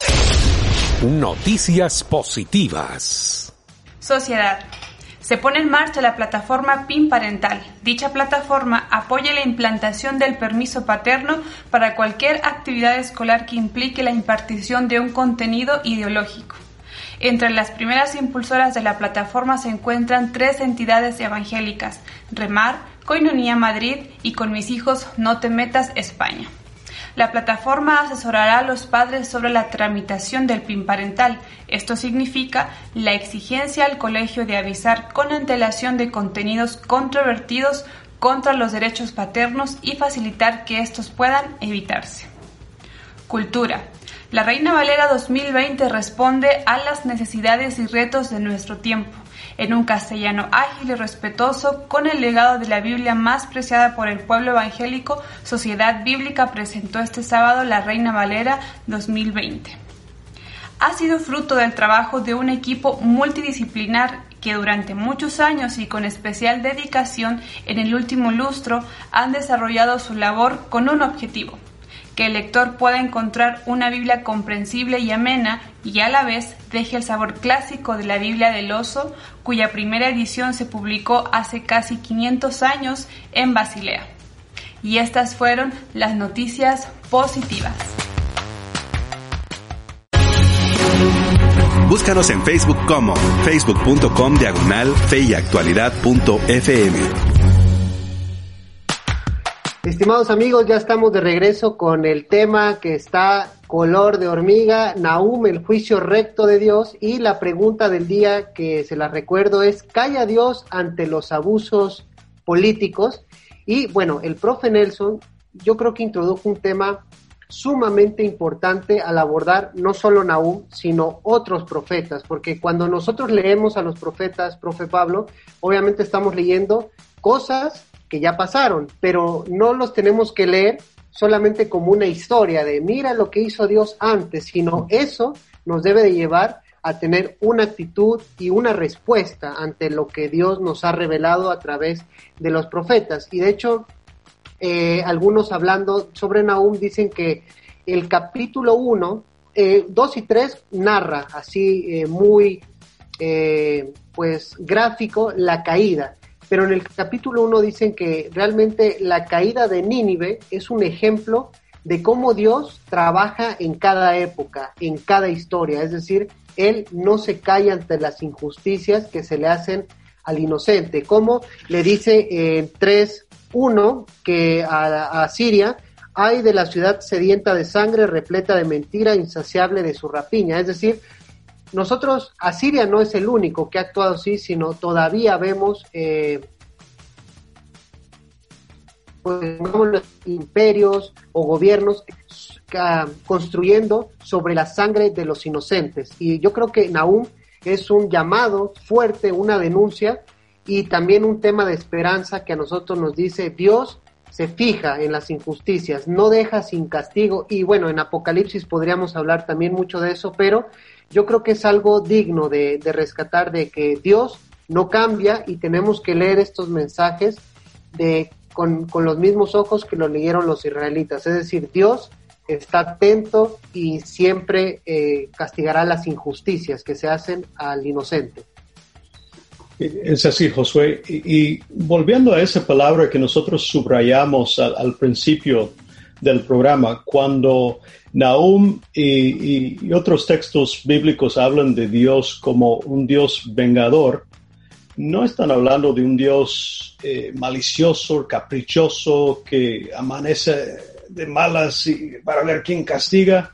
Noticias positivas. Sociedad. Se pone en marcha la plataforma PIN Parental. Dicha plataforma apoya la implantación del permiso paterno para cualquier actividad escolar que implique la impartición de un contenido ideológico. Entre las primeras impulsoras de la plataforma se encuentran tres entidades evangélicas, Remar, Coinonía Madrid y Con mis hijos no te metas España. La plataforma asesorará a los padres sobre la tramitación del PIN parental. Esto significa la exigencia al colegio de avisar con antelación de contenidos controvertidos contra los derechos paternos y facilitar que estos puedan evitarse. Cultura. La Reina Valera 2020 responde a las necesidades y retos de nuestro tiempo en un castellano ágil y respetuoso, con el legado de la Biblia más preciada por el pueblo evangélico, Sociedad Bíblica presentó este sábado la Reina Valera 2020. Ha sido fruto del trabajo de un equipo multidisciplinar que durante muchos años y con especial dedicación en el último lustro han desarrollado su labor con un objetivo, que el lector pueda encontrar una Biblia comprensible y amena y a la vez deje el sabor clásico de la Biblia del oso, cuya primera edición se publicó hace casi 500 años en Basilea. Y estas fueron las noticias positivas. Búscanos en Facebook como facebook.com diagonal Estimados amigos, ya estamos de regreso con el tema que está color de hormiga, Nahum, el juicio recto de Dios y la pregunta del día que se la recuerdo es, ¿calla Dios ante los abusos políticos? Y bueno, el profe Nelson yo creo que introdujo un tema sumamente importante al abordar no solo Nahum, sino otros profetas, porque cuando nosotros leemos a los profetas, profe Pablo, obviamente estamos leyendo cosas que ya pasaron, pero no los tenemos que leer solamente como una historia de mira lo que hizo Dios antes, sino eso nos debe de llevar a tener una actitud y una respuesta ante lo que Dios nos ha revelado a través de los profetas. Y de hecho, eh, algunos hablando sobre Nahum dicen que el capítulo 1, 2 eh, y 3 narra así eh, muy pues gráfico la caída pero en el capítulo 1 dicen que realmente la caída de Nínive es un ejemplo de cómo Dios trabaja en cada época, en cada historia, es decir, Él no se calla ante las injusticias que se le hacen al inocente, como le dice en 3.1 que a, a Siria hay de la ciudad sedienta de sangre, repleta de mentira, insaciable de su rapiña, es decir, nosotros, Asiria no es el único que ha actuado así, sino todavía vemos eh, pues, imperios o gobiernos construyendo sobre la sangre de los inocentes. Y yo creo que Nahum es un llamado fuerte, una denuncia y también un tema de esperanza que a nosotros nos dice Dios se fija en las injusticias, no deja sin castigo. Y bueno, en Apocalipsis podríamos hablar también mucho de eso, pero yo creo que es algo digno de, rescatar de que Dios no cambia y tenemos que leer estos mensajes de, con, los mismos ojos que lo leyeron los israelitas. Es decir, Dios está atento y siempre eh, castigará las injusticias que se hacen al inocente. Es así, Josué. Y, volviendo a esa palabra que nosotros subrayamos al principio del programa, cuando Nahum y, otros textos bíblicos hablan de Dios como un Dios vengador, no están hablando de un Dios eh, malicioso, caprichoso, que amanece de malas y para ver quién castiga.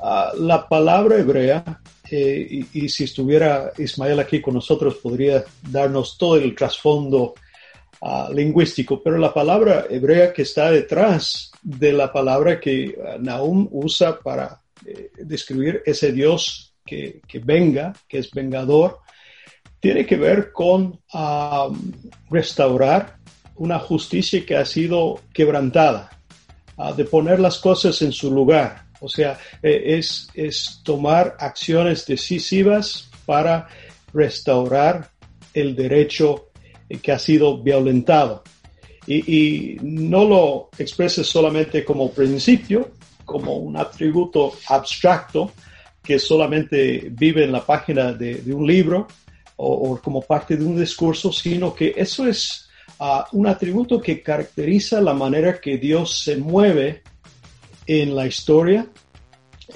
Ah, la palabra hebrea, eh, y, si estuviera Ismael aquí con nosotros, podría darnos todo el trasfondo ah, lingüístico, pero la palabra hebrea que está detrás de la palabra que uh, Nahum usa para eh, describir ese Dios que, venga, que es vengador, tiene que ver con restaurar una justicia que ha sido quebrantada, uh, de poner las cosas en su lugar. O sea, eh, es, es tomar acciones decisivas para restaurar el derecho eh, que ha sido violentado y, no lo expreses solamente como principio, como un atributo abstracto que solamente vive en la página de, un libro, o, como parte de un discurso, sino que eso es ah, un atributo que caracteriza la manera que Dios se mueve en la historia,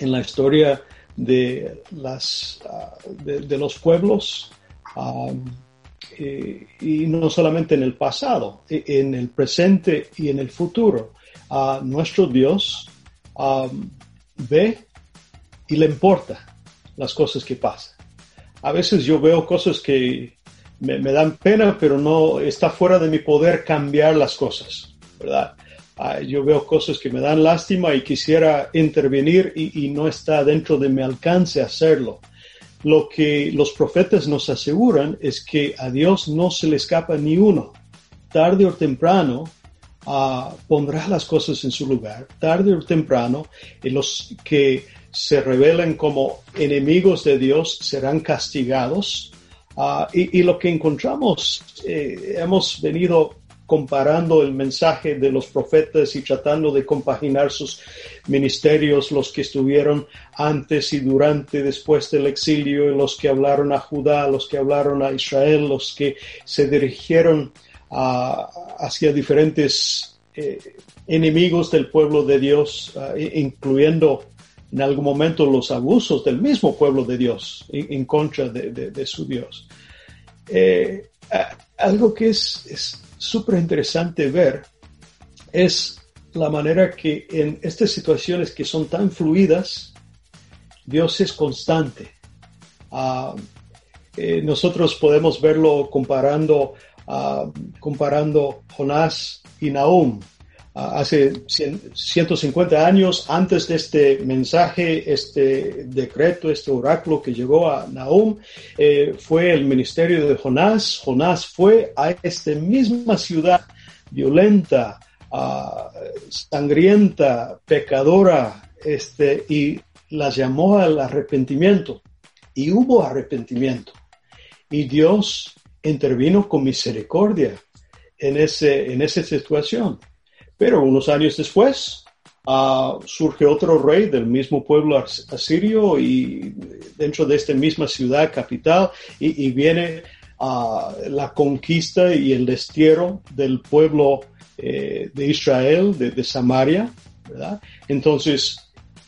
en la historia de, las, ah, de, los pueblos, eh, y no solamente en el pasado, e, en el presente y en el futuro. nuestro Dios ve y le importa las cosas que pasan. A veces yo veo cosas que me, dan pena, pero no está fuera de mi poder cambiar las cosas, ¿verdad? Ah, yo veo cosas que me dan lástima y quisiera intervenir y, no está dentro de mi alcance hacerlo. Lo que los profetas nos aseguran es que a Dios no se le escapa ni uno. Tarde o temprano ah, pondrá las cosas en su lugar. Tarde o temprano, los que se revelan como enemigos de Dios serán castigados. Ah, y, lo que encontramos, eh, hemos venido comparando el mensaje de los profetas y tratando de compaginar sus ministerios, los que estuvieron antes y durante, después del exilio, los que hablaron a Judá, los que hablaron a Israel, los que se dirigieron hacia diferentes eh, enemigos del pueblo de Dios, ah, incluyendo en algún momento los abusos del mismo pueblo de Dios en, contra de, su Dios. Eh, algo que es súper interesante ver es la manera que en estas situaciones que son tan fluidas, Dios es constante. Ah, eh, nosotros podemos verlo comparando, uh, comparando Jonás y Nahum hace 150 años antes de este mensaje, este decreto, este oráculo que llegó a Nahum, eh, fue el ministerio de Jonás. Jonás fue a esta misma ciudad violenta, sangrienta, pecadora, este, y la llamó al arrepentimiento. Y hubo arrepentimiento. Y Dios intervino con misericordia en, ese, en esa situación. Pero unos años después uh, surge otro rey del mismo pueblo asirio y dentro de esta misma ciudad capital y, viene uh, la conquista y el destierro del pueblo eh, de Israel, de, Samaria, ¿verdad? Entonces,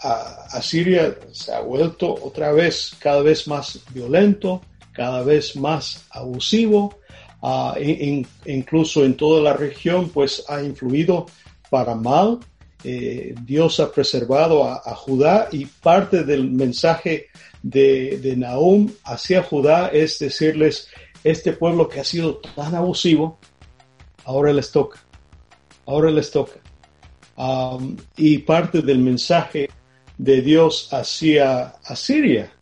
Asiria se ha vuelto otra vez cada vez más violento, cada vez más abusivo, uh, incluso en toda la región, pues ha influido para mal. Eh, Dios ha preservado a, Judá y parte del mensaje de, de Nahum hacia Judá es decirles, este pueblo que ha sido tan abusivo, ahora les toca, ahora les toca. Um, y parte del mensaje de Dios hacia Asiria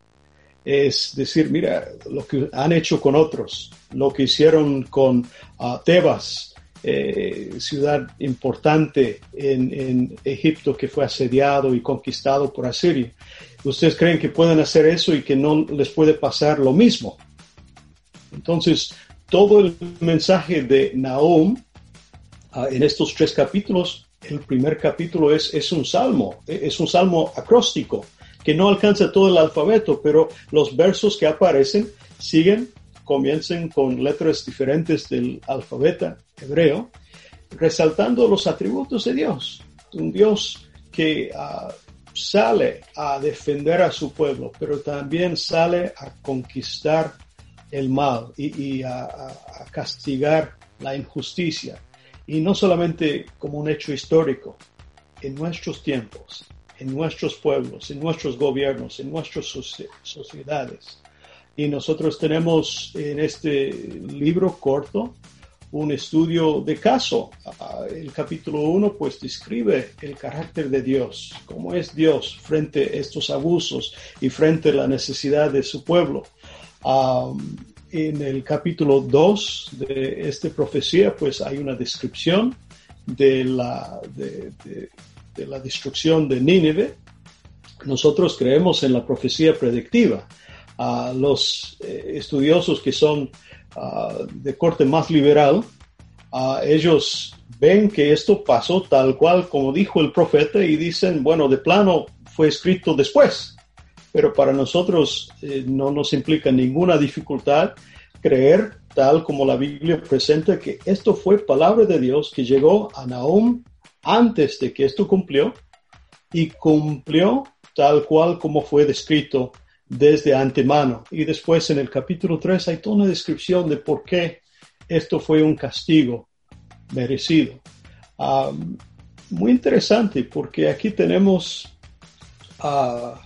es decir, mira, lo que han hecho con otros, lo que hicieron con uh, Tebas, eh, ciudad importante en, Egipto que fue asediado y conquistado por Asiria. ¿Ustedes creen que pueden hacer eso y que no les puede pasar lo mismo? Entonces, todo el mensaje de Nahum ah, en estos tres capítulos, el primer capítulo es, es un salmo, es un salmo acróstico que no alcanza todo el alfabeto, pero los versos que aparecen siguen comiencen con letras diferentes del alfabeto hebreo, resaltando los atributos de Dios. Un Dios que ah, sale a defender a su pueblo, pero también sale a conquistar el mal y, a, castigar la injusticia. Y no solamente como un hecho histórico, en nuestros tiempos, en nuestros pueblos, en nuestros gobiernos, en nuestras sociedades. Y nosotros tenemos en este libro corto un estudio de caso. Ah, el capítulo 1 pues describe el carácter de Dios, cómo es Dios frente a estos abusos y frente a la necesidad de su pueblo. en el capítulo 2 de esta profecía pues hay una descripción de la, de, de la destrucción de Nínive. Nosotros creemos en la profecía predictiva a los eh, estudiosos que son ah, de corte más liberal, uh, ellos ven que esto pasó tal cual como dijo el profeta y dicen, bueno, de plano fue escrito después, pero para nosotros eh, no nos implica ninguna dificultad creer, tal como la Biblia presenta, que esto fue palabra de Dios que llegó a Nahum antes de que esto cumplió y cumplió tal cual como fue descrito desde antemano. Y después en el capítulo 3 hay toda una descripción de por qué esto fue un castigo merecido. Ah, muy interesante porque aquí tenemos uh,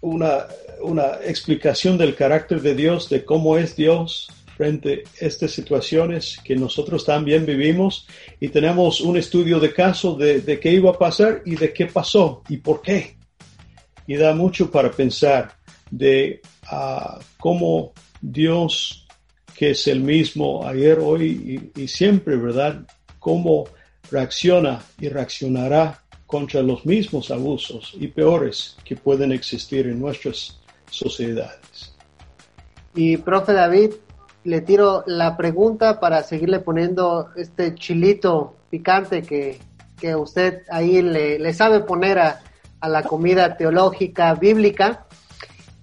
una, una explicación del carácter de Dios, de cómo es Dios frente a estas situaciones que nosotros también vivimos y tenemos un estudio de caso de, de qué iba a pasar y de qué pasó y por qué. Y da mucho para pensar de uh, cómo Dios, que es el mismo ayer, hoy y, y siempre, ¿verdad? Cómo reacciona y reaccionará contra los mismos abusos y peores que pueden existir en nuestras sociedades. Y profe David, le tiro la pregunta para seguirle poniendo este chilito picante que, que usted ahí le, sabe poner a, a, la comida teológica bíblica.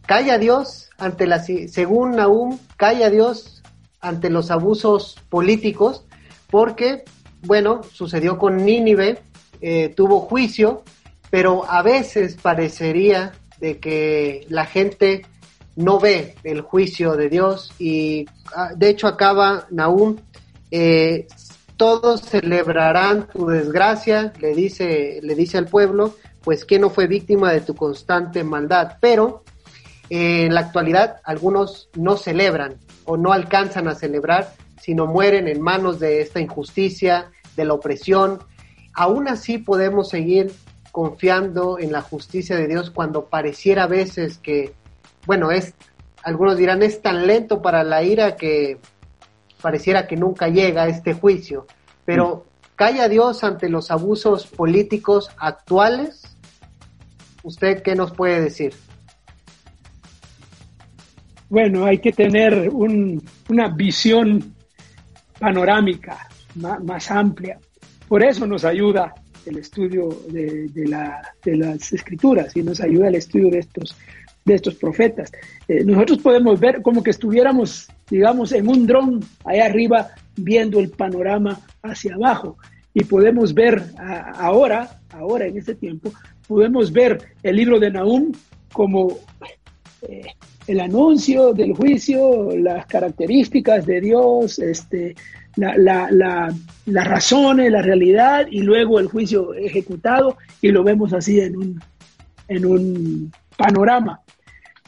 Calla Dios ante la, según Nahum, calla Dios ante los abusos políticos, porque, bueno, sucedió con Nínive, eh, tuvo juicio, pero a veces parecería de que la gente no ve el juicio de Dios y ah, de hecho acaba Nahum, eh, todos celebrarán tu desgracia, le dice, le dice al pueblo, pues que no fue víctima de tu constante maldad, pero eh, en la actualidad algunos no celebran o no alcanzan a celebrar, sino mueren en manos de esta injusticia, de la opresión, aún así podemos seguir confiando en la justicia de Dios cuando pareciera a veces que, bueno, es, algunos dirán, es tan lento para la ira que pareciera que nunca llega a este juicio. Pero, ¿calla Dios ante los abusos políticos actuales? ¿Usted qué nos puede decir? Bueno, hay que tener un, una visión panorámica más, más amplia por eso nos ayuda el estudio de, las escrituras y nos ayuda el estudio de estos, de estos profetas. Eh, nosotros podemos ver como que estuviéramos, digamos, en un dron allá arriba viendo el panorama hacia abajo y podemos ver ahora, ahora en este tiempo, podemos ver el libro de Nahum como eh, el anuncio del juicio, las características de Dios, este, la, la, la, las razones, la realidad y luego el juicio ejecutado y lo vemos así en un, en un panorama.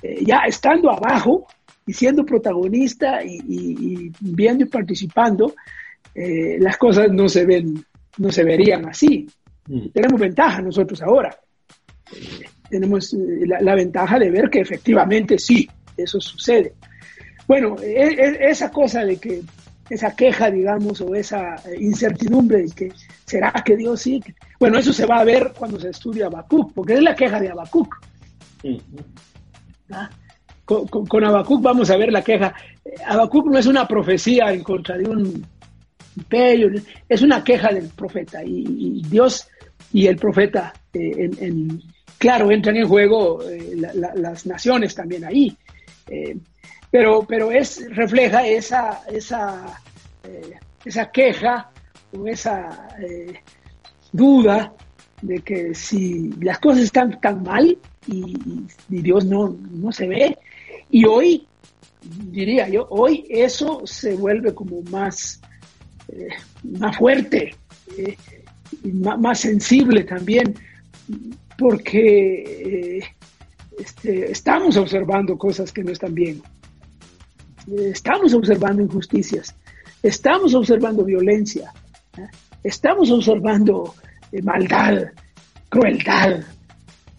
Eh, ya estando abajo y siendo protagonista y, viendo y participando, eh, las cosas no se ven, no se verían así. Mm. Tenemos ventaja nosotros ahora. Eh, tenemos la, la, ventaja de ver que efectivamente sí, eso sucede. Bueno, e, e, esa cosa de que esa queja, digamos, o esa eh, incertidumbre de que será que Dios sí. Bueno, eso se va a ver cuando se estudia Habacuc, porque es la queja de Habacuc. Con, con, vamos a ver la queja. Habacuc no es una profecía en contra de un imperio, es una queja del profeta y, Dios y el profeta, eh, claro, entran en juego eh, las naciones también ahí pero, pero es, refleja esa, esa, eh, esa queja o esa eh, duda de que si las cosas están tan mal y, Dios no, no, se ve, y hoy, diría yo, hoy eso se vuelve como más, eh, más fuerte, más, más, sensible también, porque este, estamos observando cosas que no están bien estamos observando injusticias, estamos observando violencia, ¿eh? estamos observando eh, maldad, crueldad,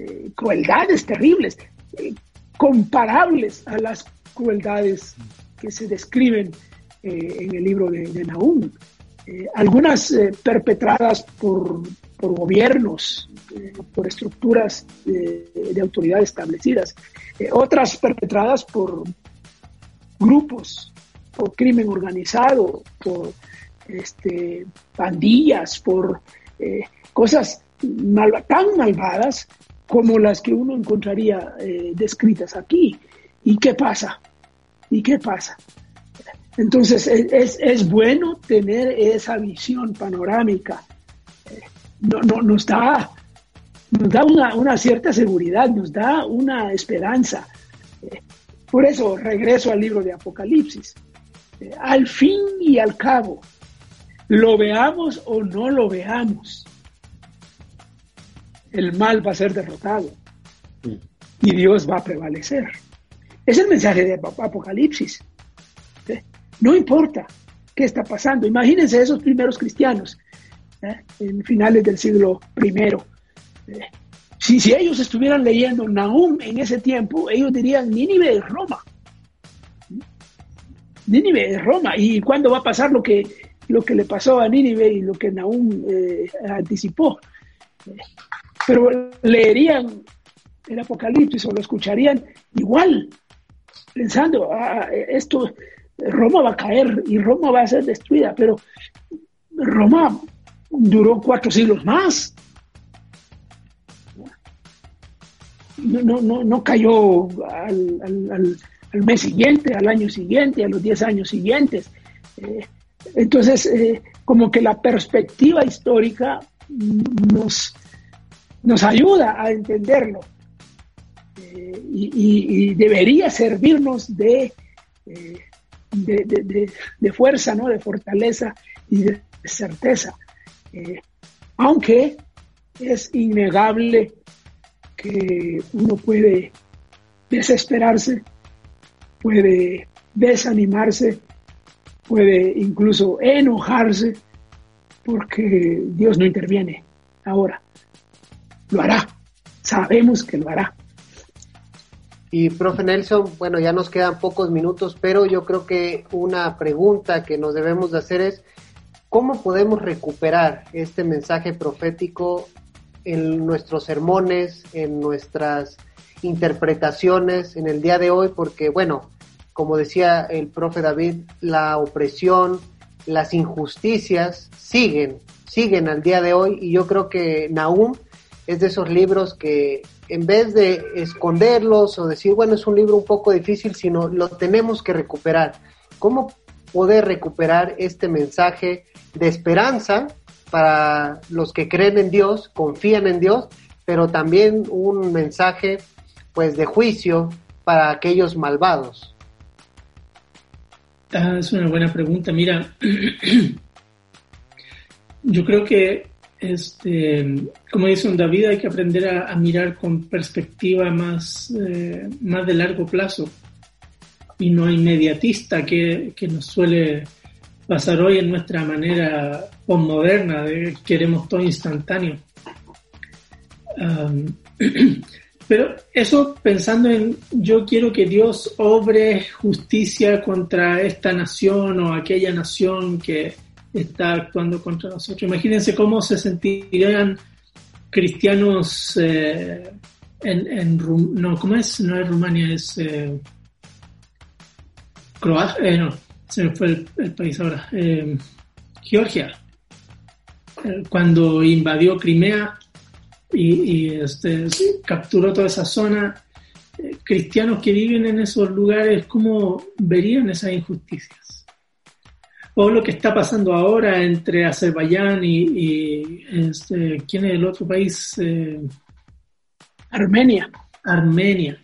eh, crueldades terribles, comparables a las crueldades que se describen en el libro de, de Nahum. algunas perpetradas por, por gobiernos, por estructuras de autoridad establecidas, otras perpetradas por, grupos, por crimen organizado, por este, pandillas, por eh, cosas tan malvadas como las que uno encontraría eh, descritas aquí. ¿Y qué pasa? ¿Y qué pasa? Entonces es, es bueno tener esa visión panorámica. No, no, nos da, nos da una, una cierta seguridad, nos da una esperanza. Por eso regreso al libro de Apocalipsis. Al fin y al cabo, lo veamos o no lo veamos, el mal va a ser derrotado y Dios va a prevalecer. Es el mensaje de Apocalipsis. No importa qué está pasando. Imagínense esos primeros cristianos ¿eh? en finales del siglo I. ¿eh? si, si ellos estuvieran leyendo Nahum en ese tiempo, ellos dirían Nínive es Roma. Nínive es Roma. ¿Y cuándo va a pasar lo que, lo que le pasó a Nínive y lo que Nahum eh, anticipó? Pero leerían el Apocalipsis o lo escucharían igual, pensando, ah, esto, Roma va a caer y Roma va a ser destruida, pero Roma duró cuatro siglos más. No, no, no, cayó al, mes siguiente, al año siguiente, a los diez años siguientes. Eh, entonces, eh, como que la perspectiva histórica nos, nos ayuda a entenderlo y, debería servirnos eh, de, de, fuerza, ¿no? de fortaleza y de certeza. Eh, aunque es innegable que uno puede desesperarse, puede desanimarse, puede incluso enojarse porque Dios no interviene ahora. Lo hará, sabemos que lo hará. Y profe Nelson, bueno, ya nos quedan pocos minutos, pero yo creo que una pregunta que nos debemos de hacer es, ¿cómo podemos recuperar este mensaje profético en nuestros sermones, en nuestras interpretaciones en el día de hoy? Porque, bueno, como decía el profe David, la opresión, las injusticias siguen, siguen al día de hoy y yo creo que Nahum es de esos libros que en vez de esconderlos o decir, bueno, es un libro un poco difícil, sino lo tenemos que recuperar. ¿Cómo poder recuperar este mensaje de esperanza para los que creen en Dios, confían en Dios, pero también un mensaje pues de juicio para aquellos malvados? Ah, es una buena pregunta. Mira, [clears throat] yo creo que este, como dice un David, hay que aprender a, mirar con perspectiva más, eh, más de largo plazo y no inmediatista que, que nos suele pasar hoy en nuestra manera postmoderna de queremos todo instantáneo. [clears throat] pero eso pensando en yo quiero que Dios obre justicia contra esta nación o aquella nación que, está actuando contra nosotros. Imagínense cómo se sentirían cristianos eh, en, en no, ¿cómo es? No es Rumania, es eh, Croacia, eh, no, se me fue el, país ahora, Georgia, cuando invadió Crimea y, y este, capturó toda esa zona, cristianos que viven en esos lugares, ¿cómo verían esas injusticias? O lo que está pasando ahora entre Azerbaiyán y, este, ¿quién es el otro país? Eh, Armenia. Armenia.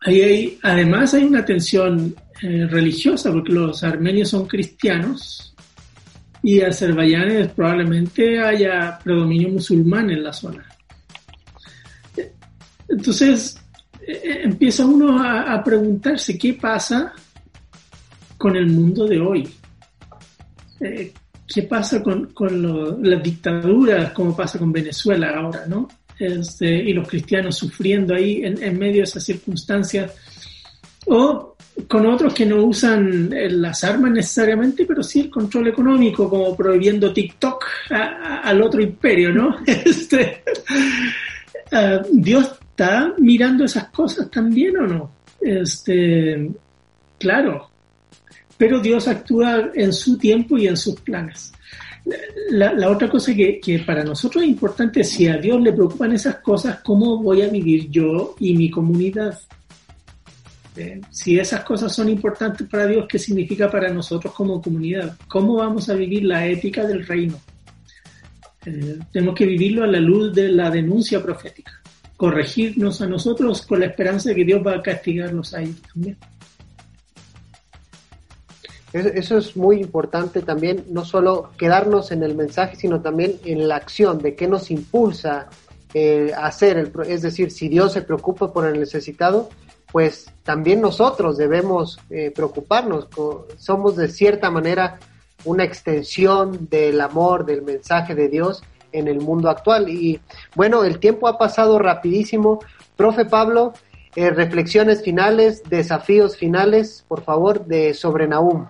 Ahí además hay una tensión eh, religiosa porque los armenios son cristianos y Azerbaiyán probablemente haya predominio musulmán en la zona. Entonces eh, empieza uno a preguntarse qué pasa con el mundo de hoy. Eh, ¿Qué pasa con, las dictaduras, como pasa con Venezuela ahora, ¿no? Este, y los cristianos sufriendo ahí en, medio de esas circunstancias. O con otros que no usan eh, las armas necesariamente, pero sí el control económico, como prohibiendo TikTok al otro imperio, ¿no? [laughs] Este, ah, ¿Dios está mirando esas cosas también o no? Este, claro, pero Dios actúa en su tiempo y en sus planes. La, otra cosa que, para nosotros es importante, si a Dios le preocupan esas cosas, ¿cómo voy a vivir yo y mi comunidad? Eh, si esas cosas son importantes para Dios, ¿qué significa para nosotros como comunidad? ¿Cómo vamos a vivir la ética del reino? Eh, tenemos que vivirlo a la luz de la denuncia profética, corregirnos a nosotros con la esperanza de que Dios va a castigarnos a ellos también. Eso es muy importante también, no solo quedarnos en el mensaje, sino también en la acción de qué nos impulsa eh, a hacer. El, es decir, si Dios se preocupa por el necesitado, pues también nosotros debemos eh, preocuparnos. Somos de cierta manera una extensión del amor, del mensaje de Dios en el mundo actual. Y bueno, el tiempo ha pasado rapidísimo. Profe Pablo, eh, reflexiones finales, desafíos finales, por favor, de sobre Nahum.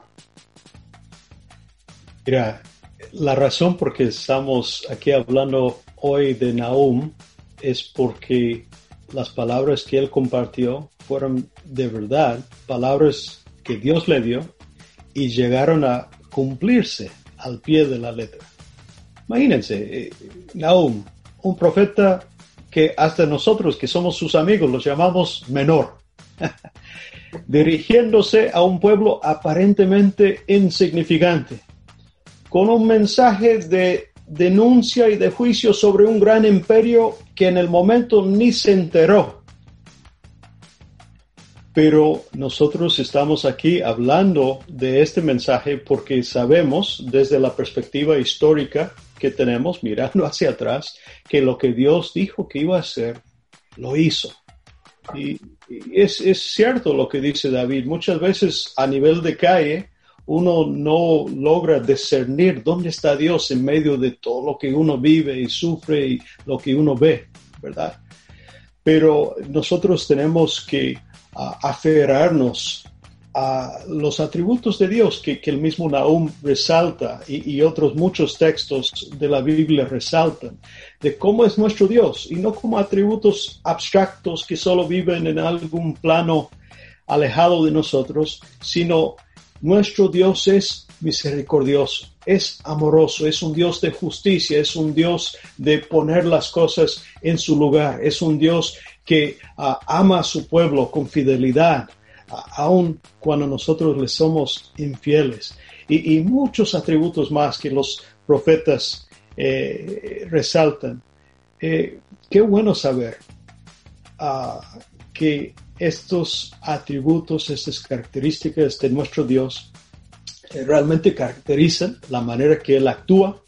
Mira, la razón por que estamos aquí hablando hoy de Nahum es porque las palabras que él compartió fueron de verdad palabras que Dios le dio y llegaron a cumplirse al pie de la letra. Imagínense, eh, Nahum, un profeta que hasta nosotros que somos sus amigos los llamamos menor, [laughs] dirigiéndose a un pueblo aparentemente insignificante, con un mensaje de denuncia y de juicio sobre un gran imperio que en el momento ni se enteró. Pero nosotros estamos aquí hablando de este mensaje porque sabemos desde la perspectiva histórica que tenemos, mirando [laughs] hacia atrás, que lo que Dios dijo que iba a hacer, lo hizo. Y, es, es cierto lo que dice David. Muchas veces a nivel de calle, uno no logra discernir dónde está Dios en medio de todo lo que uno vive y sufre y lo que uno ve, ¿verdad? Pero nosotros tenemos que aferrarnos a los atributos de Dios que, el mismo Nahum resalta y, y, otros muchos textos de la Biblia resaltan, de cómo es nuestro Dios y no como atributos abstractos que solo viven en algún plano alejado de nosotros, sino nuestro Dios es misericordioso, es amoroso, es un Dios de justicia, es un Dios de poner las cosas en su lugar, es un Dios que ah, ama a su pueblo con fidelidad, aun cuando nosotros le somos infieles. Y, muchos atributos más que los profetas eh, resaltan. Eh, qué bueno saber ah, que estos atributos, estas características de nuestro Dios eh, realmente caracterizan la manera que Él actúa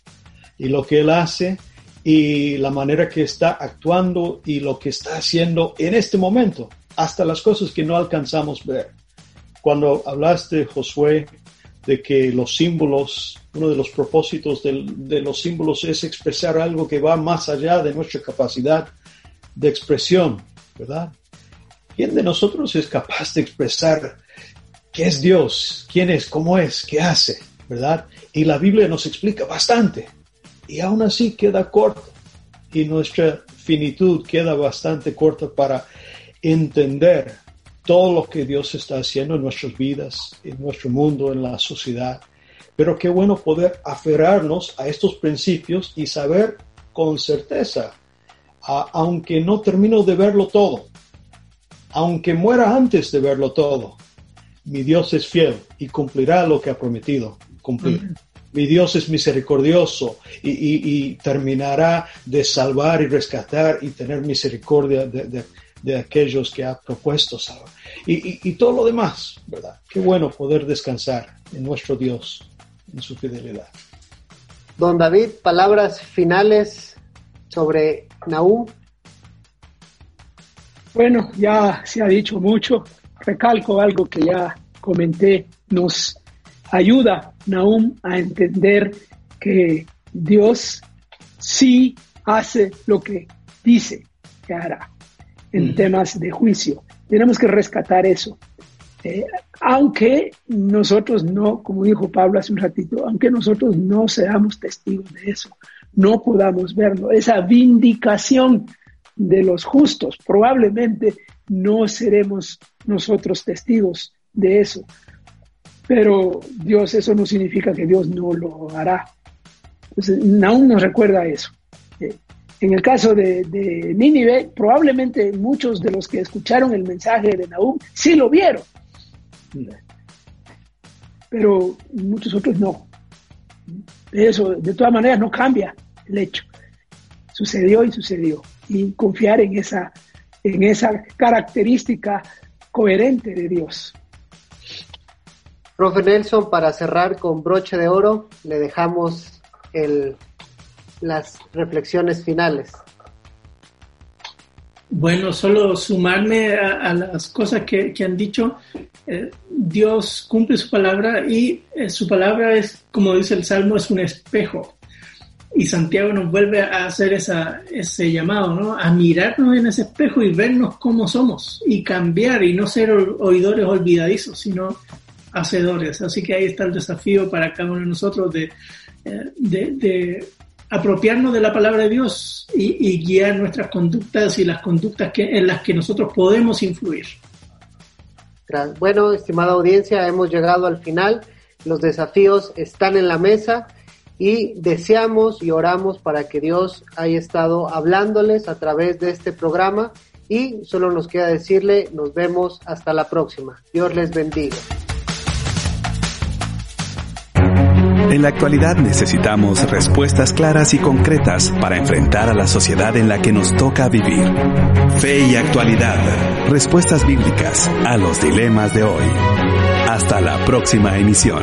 y lo que Él hace y la manera que está actuando y lo que está haciendo en este momento, hasta las cosas que no alcanzamos ver. Cuando hablaste, Josué, de que los símbolos, uno de los propósitos de, de los símbolos es expresar algo que va más allá de nuestra capacidad de expresión, ¿verdad? ¿Quién de nosotros es capaz de expresar qué es Dios, quién es, cómo es, qué hace, verdad? Y la Biblia nos explica bastante. Y aún así queda corto. Y nuestra finitud queda bastante corta para entender todo lo que Dios está haciendo en nuestras vidas, en nuestro mundo, en la sociedad. Pero qué bueno poder aferrarnos a estos principios y saber con certeza, aunque no termino de verlo todo, aunque muera antes de verlo todo, mi Dios es fiel y cumplirá lo que ha prometido cumplir. Mi Dios es misericordioso y, terminará de salvar y rescatar y tener misericordia de, aquellos que ha propuesto salvar. Y, y, todo lo demás, ¿verdad? Qué bueno poder descansar en nuestro Dios, en su fidelidad. Don David, palabras finales sobre Nahum. Bueno, ya se ha dicho mucho. Recalco algo que ya comenté. Nos ayuda Nahum a entender que Dios sí hace lo que dice que hará en temas de juicio. Tenemos que rescatar eso. Eh, aunque nosotros no, como dijo Pablo hace un ratito, aunque nosotros no seamos testigos de eso, no podamos verlo, esa vindicación de los justos. Probablemente no seremos nosotros testigos de eso, pero Dios, eso no significa que Dios no lo hará. Entonces, nos recuerda eso. En el caso de, Nínive, probablemente muchos de los que escucharon el mensaje de Nahum sí lo vieron, pero muchos otros no. Eso, de todas maneras, no cambia el hecho. Sucedió y sucedió. Y confiar en esa, en esa característica coherente de Dios. Profe Nelson, para cerrar con broche de oro, le dejamos el, las reflexiones finales. Bueno, solo sumarme a, las cosas que, han dicho. Eh, Dios cumple su palabra y eh, su palabra es, como dice el Salmo, es un espejo. Y Santiago nos vuelve a hacer esa, ese llamado, ¿no? A mirarnos en ese espejo y vernos cómo somos y cambiar y no ser oidores olvidadizos, sino hacedores. Así que ahí está el desafío para cada uno de nosotros de, eh, de, apropiarnos de la palabra de Dios y, guiar nuestras conductas y las conductas que, en las que nosotros podemos influir. Bueno, estimada audiencia, hemos llegado al final. Los desafíos están en la mesa y deseamos y oramos para que Dios haya estado hablándoles a través de este programa y solo nos queda decirle nos vemos hasta la próxima. Dios les bendiga. En la actualidad necesitamos respuestas claras y concretas para enfrentar a la sociedad en la que nos toca vivir. Fe y actualidad. Respuestas bíblicas a los dilemas de hoy. Hasta la próxima emisión.